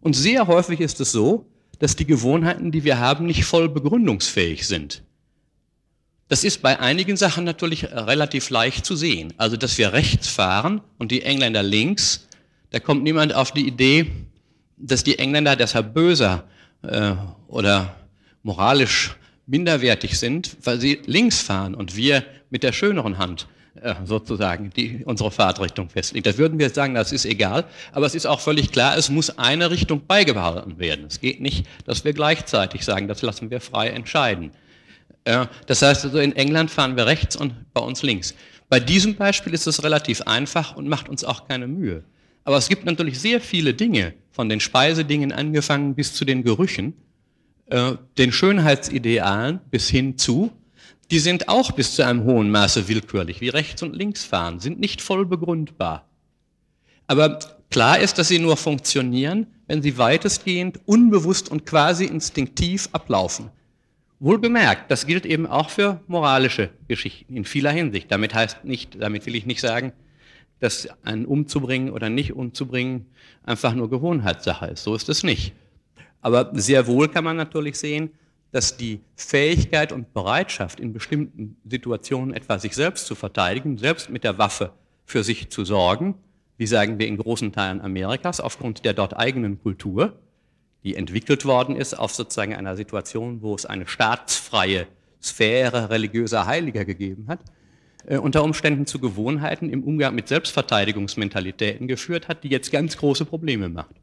Und sehr häufig ist es so, dass die Gewohnheiten, die wir haben, nicht voll begründungsfähig sind. Das ist bei einigen Sachen natürlich relativ leicht zu sehen. Also, dass wir rechts fahren und die Engländer links, da kommt niemand auf die Idee, dass die Engländer deshalb böser äh, oder moralisch minderwertig sind, weil sie links fahren und wir mit der schöneren Hand äh, sozusagen die unsere Fahrtrichtung festlegen. Da würden wir sagen, das ist egal, aber es ist auch völlig klar, es muss eine Richtung beibehalten werden. Es geht nicht, dass wir gleichzeitig sagen, das lassen wir frei entscheiden. Ja, das heißt also, in England fahren wir rechts und bei uns links. Bei diesem Beispiel ist es relativ einfach und macht uns auch keine Mühe. Aber es gibt natürlich sehr viele Dinge, von den Speisedingen angefangen bis zu den Gerüchen, äh, den Schönheitsidealen bis hin zu, die sind auch bis zu einem hohen Maße willkürlich, wie rechts und links fahren, sind nicht voll begründbar. Aber klar ist, dass sie nur funktionieren, wenn sie weitestgehend unbewusst und quasi instinktiv ablaufen. Wohl bemerkt, das gilt eben auch für moralische Geschichten in vieler Hinsicht. Damit heißt nicht, damit will ich nicht sagen, dass ein umzubringen oder nicht umzubringen einfach nur Gewohnheitssache ist. So ist es nicht. Aber sehr wohl kann man natürlich sehen, dass die Fähigkeit und Bereitschaft, in bestimmten Situationen etwa sich selbst zu verteidigen, selbst mit der Waffe für sich zu sorgen, wie sagen wir in großen Teilen Amerikas, aufgrund der dort eigenen Kultur, die entwickelt worden ist auf sozusagen einer Situation, wo es eine staatsfreie Sphäre religiöser Heiliger gegeben hat, äh, unter Umständen zu Gewohnheiten im Umgang mit Selbstverteidigungsmentalitäten geführt hat, die jetzt ganz große Probleme macht.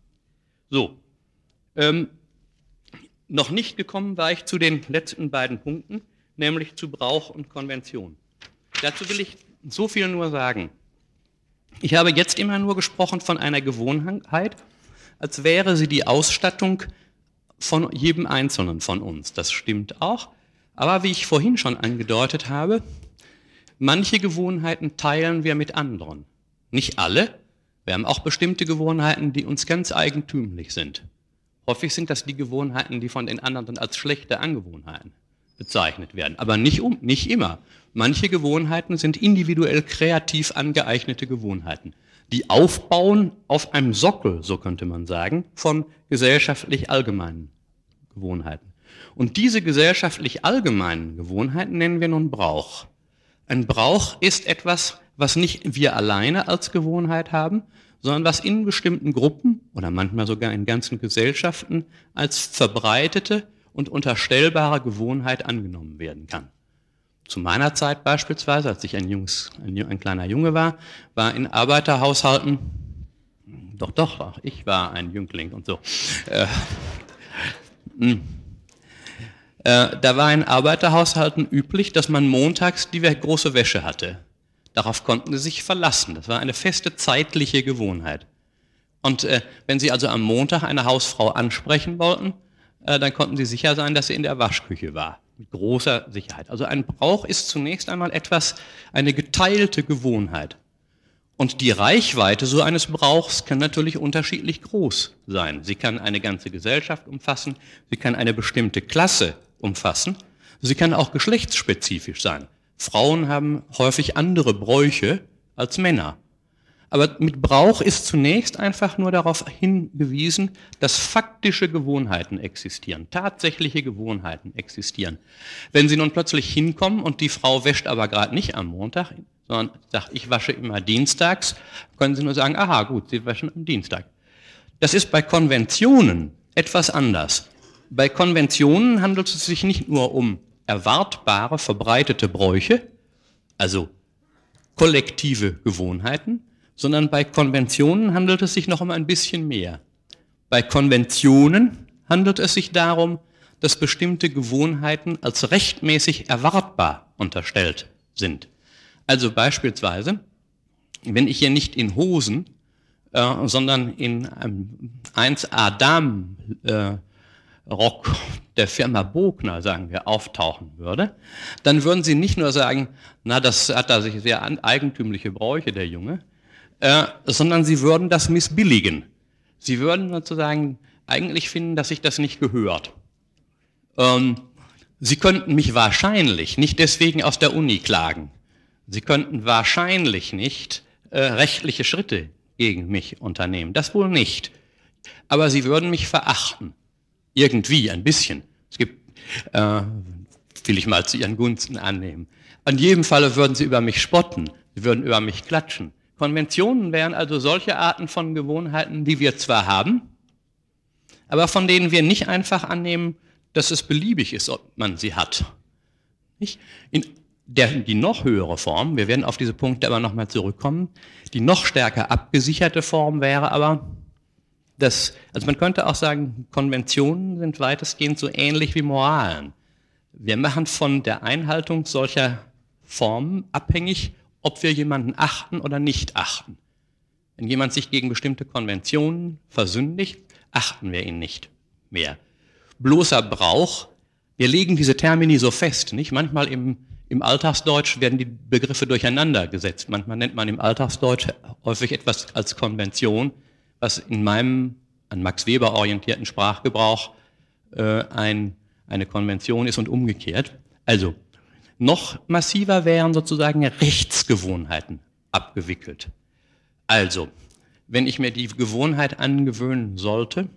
So, ähm, noch nicht gekommen war ich zu den letzten beiden Punkten, nämlich zu Brauch und Konvention. Dazu will ich so viel nur sagen. Ich habe jetzt immer nur gesprochen von einer Gewohnheit, als wäre sie die Ausstattung von jedem Einzelnen von uns. Das stimmt auch. Aber wie ich vorhin schon angedeutet habe, manche Gewohnheiten teilen wir mit anderen. Nicht alle. Wir haben auch bestimmte Gewohnheiten, die uns ganz eigentümlich sind. Häufig sind das die Gewohnheiten, die von den anderen als schlechte Angewohnheiten bezeichnet werden. Aber nicht, um, nicht immer. Manche Gewohnheiten sind individuell kreativ angeeignete Gewohnheiten, die aufbauen auf einem Sockel, so könnte man sagen, von gesellschaftlich allgemeinen Gewohnheiten. Und diese gesellschaftlich allgemeinen Gewohnheiten nennen wir nun Brauch. Ein Brauch ist etwas, was nicht wir alleine als Gewohnheit haben, sondern was in bestimmten Gruppen oder manchmal sogar in ganzen Gesellschaften als verbreitete und unterstellbare Gewohnheit angenommen werden kann. Zu meiner Zeit beispielsweise, als ich ein, Jungs, ein, ein kleiner Junge war, war in Arbeiterhaushalten, doch, doch, ich war ein Jüngling und so. Äh, hm. äh, da war in Arbeiterhaushalten üblich, dass man montags die große Wäsche hatte. Darauf konnten sie sich verlassen. Das war eine feste zeitliche Gewohnheit. Und äh, wenn Sie also am Montag eine Hausfrau ansprechen wollten, äh, dann konnten Sie sicher sein, dass sie in der Waschküche war. Mit großer Sicherheit. Also ein Brauch ist zunächst einmal etwas, eine geteilte Gewohnheit. Und die Reichweite so eines Brauchs kann natürlich unterschiedlich groß sein. Sie kann eine ganze Gesellschaft umfassen, sie kann eine bestimmte Klasse umfassen, sie kann auch geschlechtsspezifisch sein. Frauen haben häufig andere Bräuche als Männer. Aber mit Brauch ist zunächst einfach nur darauf hingewiesen, dass faktische Gewohnheiten existieren, tatsächliche Gewohnheiten existieren. Wenn Sie nun plötzlich hinkommen und die Frau wäscht aber gerade nicht am Montag, sondern sagt, ich wasche immer dienstags, können Sie nur sagen, aha, gut, Sie waschen am Dienstag. Das ist bei Konventionen etwas anders. Bei Konventionen handelt es sich nicht nur um erwartbare, verbreitete Bräuche, also kollektive Gewohnheiten, sondern bei Konventionen handelt es sich noch um ein bisschen mehr. Bei Konventionen handelt es sich darum, dass bestimmte Gewohnheiten als rechtmäßig erwartbar unterstellt sind. Also beispielsweise, wenn ich hier nicht in Hosen, äh, sondern in einem 1A Damen äh, der Firma Bogner, sagen wir, auftauchen würde, dann würden Sie nicht nur sagen, na, das hat da sich sehr eigentümliche Bräuche, der Junge, äh, sondern Sie würden das missbilligen. Sie würden sozusagen eigentlich finden, dass sich das nicht gehört. Ähm, Sie könnten mich wahrscheinlich nicht deswegen aus der Uni klagen, Sie könnten wahrscheinlich nicht äh, rechtliche Schritte gegen mich unternehmen. Das wohl nicht. Aber sie würden mich verachten. Irgendwie, ein bisschen. Es gibt, äh, will ich mal zu ihren Gunsten annehmen. An jedem Falle würden sie über mich spotten. Sie würden über mich klatschen. Konventionen wären also solche Arten von Gewohnheiten, die wir zwar haben, aber von denen wir nicht einfach annehmen, dass es beliebig ist, ob man sie hat. Nicht? In der, die noch höhere Form, wir werden auf diese Punkte aber nochmal zurückkommen, die noch stärker abgesicherte Form wäre aber, dass, also man könnte auch sagen, Konventionen sind weitestgehend so ähnlich wie Moralen. Wir machen von der Einhaltung solcher Formen abhängig, ob wir jemanden achten oder nicht achten. Wenn jemand sich gegen bestimmte Konventionen versündigt, achten wir ihn nicht mehr. Bloßer Brauch, wir legen diese Termini so fest, nicht? Manchmal im im Alltagsdeutsch werden die Begriffe durcheinander gesetzt. Manchmal nennt man im Alltagsdeutsch häufig etwas als Konvention, was in meinem an Max Weber orientierten Sprachgebrauch äh, ein, eine Konvention ist und umgekehrt. Also noch massiver wären sozusagen Rechtsgewohnheiten abgewickelt. Also, wenn ich mir die Gewohnheit angewöhnen sollte,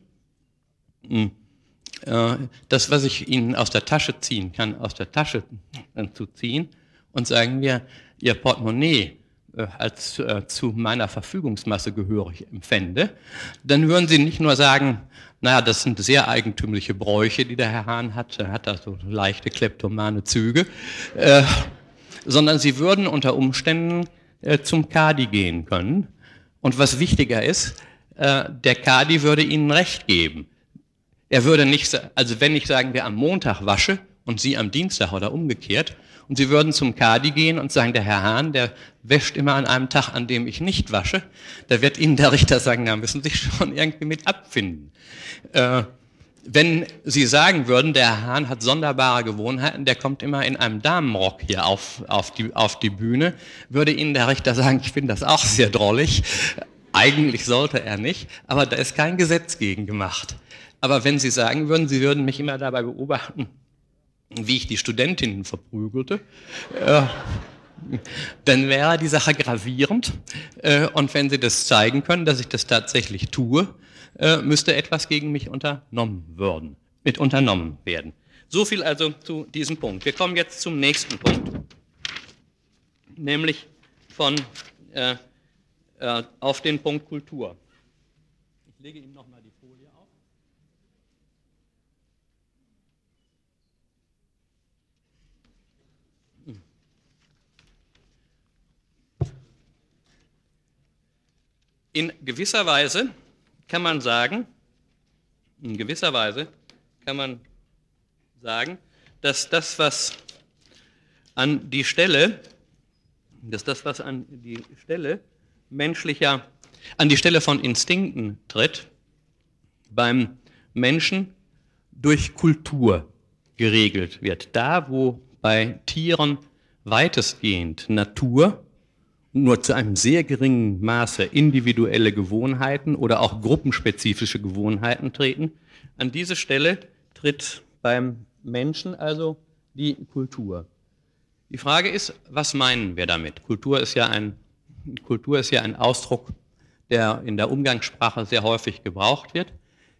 hm, äh, das, was ich Ihnen aus der Tasche ziehen kann, aus der Tasche zu ziehen und sagen wir, Ihr Portemonnaie äh, als äh, zu meiner Verfügungsmasse gehörig empfände, dann würden Sie nicht nur sagen, naja, das sind sehr eigentümliche Bräuche, die der Herr Hahn hat. Er hat da so leichte kleptomane Züge. Äh, sondern sie würden unter Umständen äh, zum Kadi gehen können. Und was wichtiger ist, äh, der Kadi würde ihnen Recht geben. Er würde nicht, also wenn ich sagen wir am Montag wasche und Sie am Dienstag oder umgekehrt, und Sie würden zum Kadi gehen und sagen, der Herr Hahn, der wäscht immer an einem Tag, an dem ich nicht wasche, da wird Ihnen der Richter sagen, da müssen Sie sich schon irgendwie mit abfinden. Äh, wenn Sie sagen würden, der Herr Hahn hat sonderbare Gewohnheiten, der kommt immer in einem Damenrock hier auf, auf, die, auf die Bühne, würde Ihnen der Richter sagen, ich finde das auch sehr drollig. Eigentlich sollte er nicht, aber da ist kein Gesetz gegen gemacht. Aber wenn Sie sagen würden, Sie würden mich immer dabei beobachten, wie ich die Studentinnen verprügelte, äh, dann wäre die Sache gravierend. Äh, und wenn Sie das zeigen können, dass ich das tatsächlich tue, äh, müsste etwas gegen mich unternommen werden, mit unternommen werden. So viel also zu diesem Punkt. Wir kommen jetzt zum nächsten Punkt, nämlich von äh, äh, auf den Punkt Kultur. Ich lege Ihnen nochmal die In gewisser Weise kann man sagen, in gewisser Weise kann man sagen, dass das, was an die Stelle, dass das, was an die Stelle menschlicher, an die Stelle von Instinkten tritt, beim Menschen durch Kultur geregelt wird. Da, wo bei Tieren weitestgehend Natur nur zu einem sehr geringen Maße individuelle Gewohnheiten oder auch gruppenspezifische Gewohnheiten treten, an diese Stelle tritt beim Menschen also die Kultur. Die Frage ist, was meinen wir damit? Kultur ist ja ein Kultur ist ja ein Ausdruck, der in der Umgangssprache sehr häufig gebraucht wird.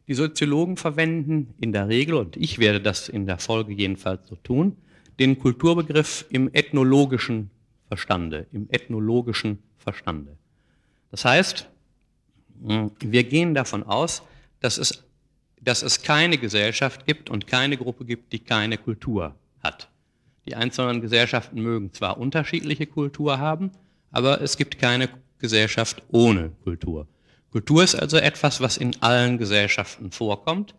Die Soziologen verwenden in der Regel, und ich werde das in der Folge jedenfalls so tun, den Kulturbegriff im ethnologischen Verstande, im ethnologischen Verstande. Das heißt, wir gehen davon aus, dass es, dass es keine Gesellschaft gibt und keine Gruppe gibt, die keine Kultur hat. Die einzelnen Gesellschaften mögen zwar unterschiedliche Kultur haben, aber es gibt keine Gesellschaft ohne Kultur. Kultur ist also etwas, was in allen Gesellschaften vorkommt.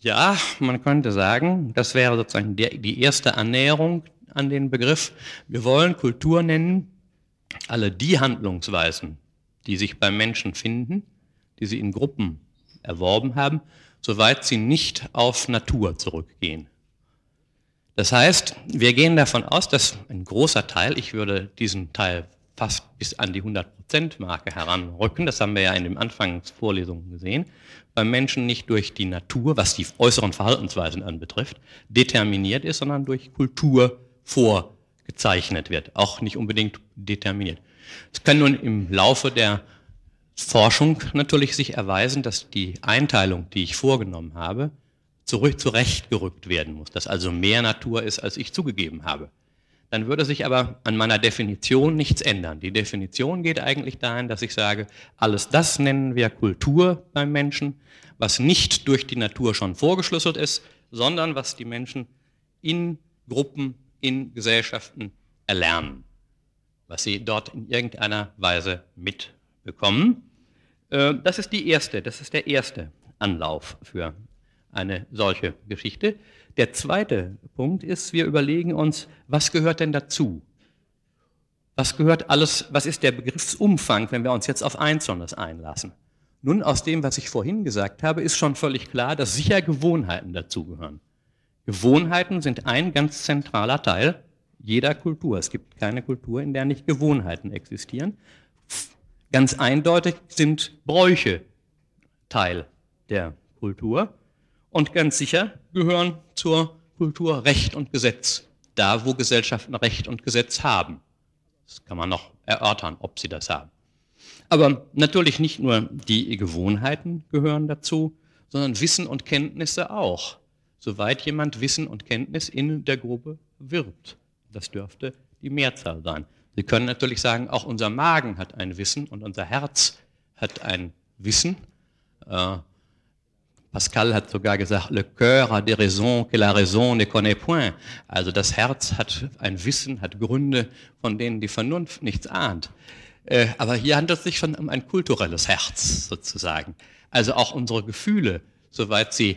Ja, man könnte sagen, das wäre sozusagen die erste Annäherung an den Begriff. Wir wollen Kultur nennen, alle die Handlungsweisen, die sich beim Menschen finden, die sie in Gruppen erworben haben, soweit sie nicht auf Natur zurückgehen. Das heißt, wir gehen davon aus, dass ein großer Teil, ich würde diesen Teil fast bis an die 100%-Marke heranrücken, das haben wir ja in den Anfangsvorlesungen gesehen, beim Menschen nicht durch die Natur, was die äußeren Verhaltensweisen anbetrifft, determiniert ist, sondern durch Kultur vorgezeichnet wird, auch nicht unbedingt determiniert. Es kann nun im Laufe der Forschung natürlich sich erweisen, dass die Einteilung, die ich vorgenommen habe, zurück zurechtgerückt werden muss, dass also mehr Natur ist, als ich zugegeben habe. Dann würde sich aber an meiner Definition nichts ändern. Die Definition geht eigentlich dahin, dass ich sage, alles das nennen wir Kultur beim Menschen, was nicht durch die Natur schon vorgeschlüsselt ist, sondern was die Menschen in Gruppen, in Gesellschaften erlernen, was sie dort in irgendeiner Weise mitbekommen. Äh, das ist die erste, das ist der erste Anlauf für eine solche Geschichte. Der zweite Punkt ist, wir überlegen uns, was gehört denn dazu? Was gehört alles, was ist der Begriffsumfang, wenn wir uns jetzt auf Einzelnes einlassen? Nun, aus dem, was ich vorhin gesagt habe, ist schon völlig klar, dass sicher Gewohnheiten dazugehören. Gewohnheiten sind ein ganz zentraler Teil jeder Kultur. Es gibt keine Kultur, in der nicht Gewohnheiten existieren. Ganz eindeutig sind Bräuche Teil der Kultur. Und ganz sicher gehören zur Kultur Recht und Gesetz, da wo Gesellschaften Recht und Gesetz haben. Das kann man noch erörtern, ob sie das haben. Aber natürlich nicht nur die Gewohnheiten gehören dazu, sondern Wissen und Kenntnisse auch, soweit jemand Wissen und Kenntnis in der Gruppe wirbt. Das dürfte die Mehrzahl sein. Sie können natürlich sagen, auch unser Magen hat ein Wissen und unser Herz hat ein Wissen. Äh, Pascal hat sogar gesagt, le cœur a des raisons que la raison ne connaît point. Also das Herz hat ein Wissen, hat Gründe, von denen die Vernunft nichts ahnt. Äh, aber hier handelt es sich schon um ein kulturelles Herz sozusagen. Also auch unsere Gefühle, soweit sie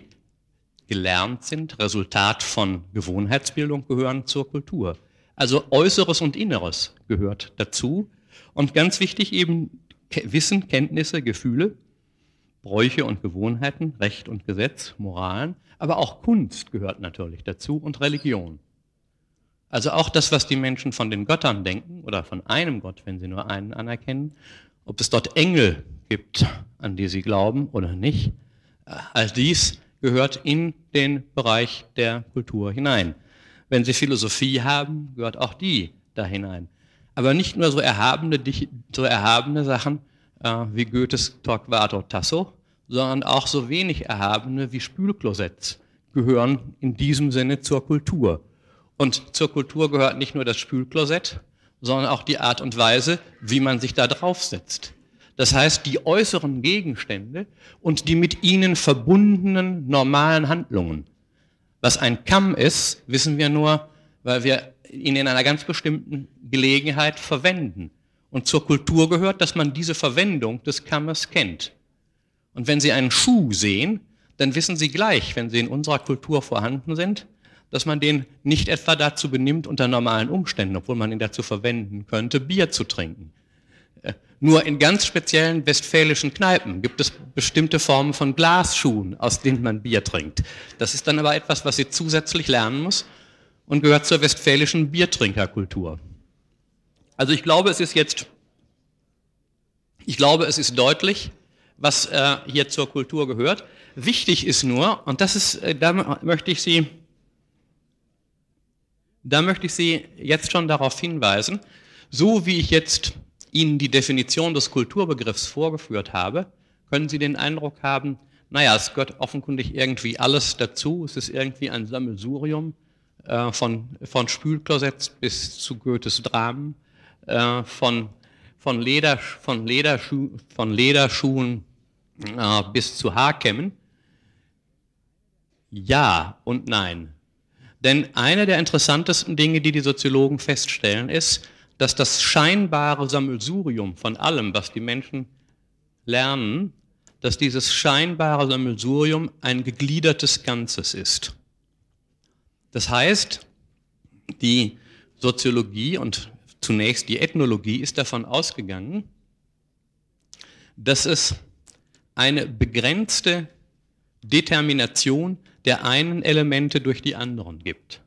gelernt sind, Resultat von Gewohnheitsbildung, gehören zur Kultur. Also Äußeres und Inneres gehört dazu. Und ganz wichtig eben Wissen, Kenntnisse, Gefühle Bräuche und Gewohnheiten, Recht und Gesetz, Moralen, aber auch Kunst gehört natürlich dazu und Religion. Also auch das, was die Menschen von den Göttern denken oder von einem Gott, wenn sie nur einen anerkennen, ob es dort Engel gibt, an die sie glauben oder nicht, all dies gehört in den Bereich der Kultur hinein. Wenn sie Philosophie haben, gehört auch die da hinein. Aber nicht nur so erhabene, so erhabene Sachen, äh, wie Goethes Torquato Tasso, sondern auch so wenig erhabene wie Spülklosetts gehören in diesem Sinne zur Kultur. Und zur Kultur gehört nicht nur das Spülklosett, sondern auch die Art und Weise, wie man sich da draufsetzt. Das heißt, die äußeren Gegenstände und die mit ihnen verbundenen normalen Handlungen. Was ein Kamm ist, wissen wir nur, weil wir ihn in einer ganz bestimmten Gelegenheit verwenden. Und zur Kultur gehört, dass man diese Verwendung des Kammes kennt. Und wenn Sie einen Schuh sehen, dann wissen Sie gleich, wenn sie in unserer Kultur vorhanden sind, dass man den nicht etwa dazu benimmt, unter normalen Umständen, obwohl man ihn dazu verwenden könnte, Bier zu trinken. Nur in ganz speziellen westfälischen Kneipen gibt es bestimmte Formen von Glasschuhen, aus denen man Bier trinkt. Das ist dann aber etwas, was Sie zusätzlich lernen muss und gehört zur westfälischen Biertrinkerkultur. Also ich glaube, es ist jetzt, ich glaube, es ist deutlich, was äh, hier zur Kultur gehört. Wichtig ist nur, und das ist, äh, da möchte ich Sie, da möchte ich Sie jetzt schon darauf hinweisen, so wie ich jetzt Ihnen die Definition des Kulturbegriffs vorgeführt habe, können Sie den Eindruck haben, naja, es gehört offenkundig irgendwie alles dazu, es ist irgendwie ein Sammelsurium äh, von, von Spülklosets bis zu Goethes Dramen, äh, von, von, Leder, von, Lederschuh, von Lederschuhen äh, bis zu Haarkämmen. Ja und nein. Denn eine der interessantesten Dinge, die die Soziologen feststellen, ist, dass das scheinbare Sammelsurium von allem, was die Menschen lernen, dass dieses scheinbare Sammelsurium ein gegliedertes Ganzes ist. Das heißt, die Soziologie und zunächst die Ethnologie ist davon ausgegangen, dass es eine begrenzte Determination der einen Elemente durch die anderen gibt.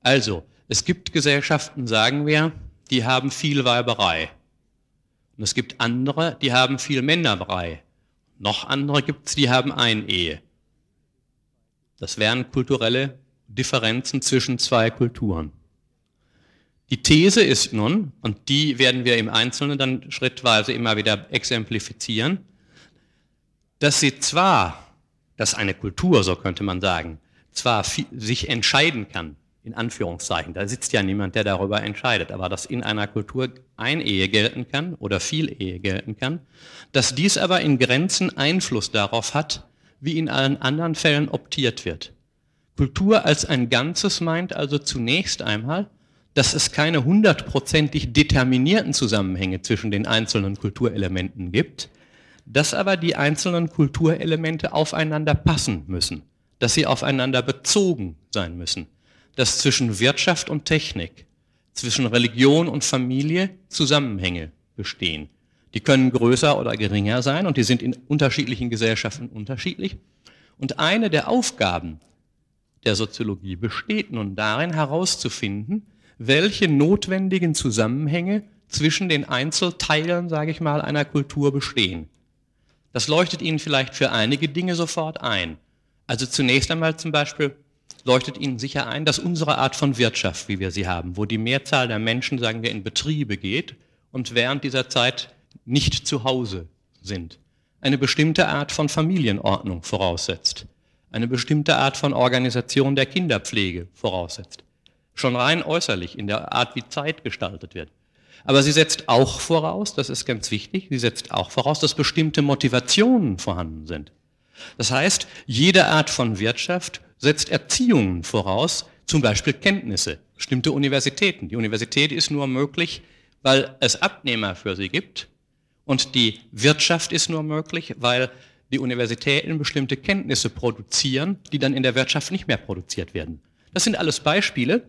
Also, es gibt Gesellschaften, sagen wir, die haben viel Weiberei. Und es gibt andere, die haben viel Männerbrei. Noch andere gibt es, die haben Einehe. Das wären kulturelle Differenzen zwischen zwei Kulturen. Die These ist nun, und die werden wir im Einzelnen dann schrittweise immer wieder exemplifizieren, dass sie zwar, dass eine Kultur, so könnte man sagen, zwar sich entscheiden kann, in Anführungszeichen, da sitzt ja niemand, der darüber entscheidet, aber dass in einer Kultur ein Ehe gelten kann oder viel Ehe gelten kann, dass dies aber in Grenzen Einfluss darauf hat, wie in allen anderen Fällen optiert wird. Kultur als ein Ganzes meint also zunächst einmal, dass es keine hundertprozentig determinierten Zusammenhänge zwischen den einzelnen Kulturelementen gibt, dass aber die einzelnen Kulturelemente aufeinander passen müssen, dass sie aufeinander bezogen sein müssen, dass zwischen Wirtschaft und Technik, zwischen Religion und Familie Zusammenhänge bestehen. Die können größer oder geringer sein und die sind in unterschiedlichen Gesellschaften unterschiedlich. Und eine der Aufgaben der Soziologie besteht nun darin herauszufinden, welche notwendigen Zusammenhänge zwischen den Einzelteilen, sage ich mal, einer Kultur bestehen. Das leuchtet Ihnen vielleicht für einige Dinge sofort ein. Also zunächst einmal zum Beispiel leuchtet Ihnen sicher ein, dass unsere Art von Wirtschaft, wie wir sie haben, wo die Mehrzahl der Menschen, sagen wir, in Betriebe geht und während dieser Zeit nicht zu Hause sind, eine bestimmte Art von Familienordnung voraussetzt, eine bestimmte Art von Organisation der Kinderpflege voraussetzt schon rein äußerlich in der Art, wie Zeit gestaltet wird. Aber sie setzt auch voraus, das ist ganz wichtig, sie setzt auch voraus, dass bestimmte Motivationen vorhanden sind. Das heißt, jede Art von Wirtschaft setzt Erziehungen voraus, zum Beispiel Kenntnisse, bestimmte Universitäten. Die Universität ist nur möglich, weil es Abnehmer für sie gibt und die Wirtschaft ist nur möglich, weil die Universitäten bestimmte Kenntnisse produzieren, die dann in der Wirtschaft nicht mehr produziert werden. Das sind alles Beispiele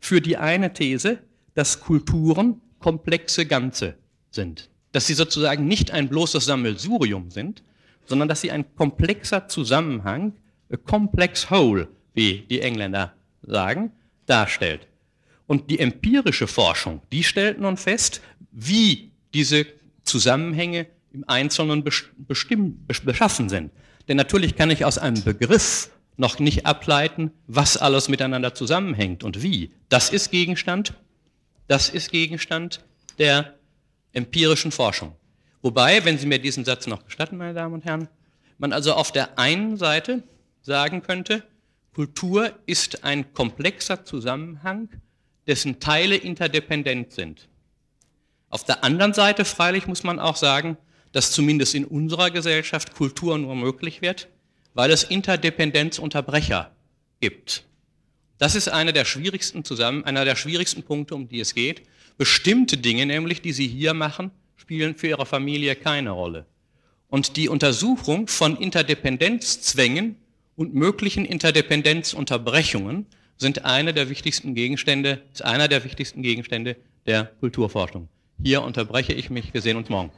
für die eine These, dass Kulturen komplexe Ganze sind. Dass sie sozusagen nicht ein bloßes Sammelsurium sind, sondern dass sie ein komplexer Zusammenhang, a complex whole, wie die Engländer sagen, darstellt. Und die empirische Forschung, die stellt nun fest, wie diese Zusammenhänge im Einzelnen beschaffen sind. Denn natürlich kann ich aus einem Begriff noch nicht ableiten, was alles miteinander zusammenhängt und wie. Das ist Gegenstand, das ist Gegenstand der empirischen Forschung. Wobei, wenn Sie mir diesen Satz noch gestatten, meine Damen und Herren, man also auf der einen Seite sagen könnte, Kultur ist ein komplexer Zusammenhang, dessen Teile interdependent sind. Auf der anderen Seite freilich muss man auch sagen, dass zumindest in unserer Gesellschaft Kultur nur möglich wird, weil es Interdependenzunterbrecher gibt. Das ist einer der schwierigsten zusammen, einer der schwierigsten Punkte, um die es geht. Bestimmte Dinge, nämlich die Sie hier machen, spielen für Ihre Familie keine Rolle. Und die Untersuchung von Interdependenzzwängen und möglichen Interdependenzunterbrechungen sind eine der wichtigsten Gegenstände, ist einer der wichtigsten Gegenstände der Kulturforschung. Hier unterbreche ich mich. Wir sehen uns morgen.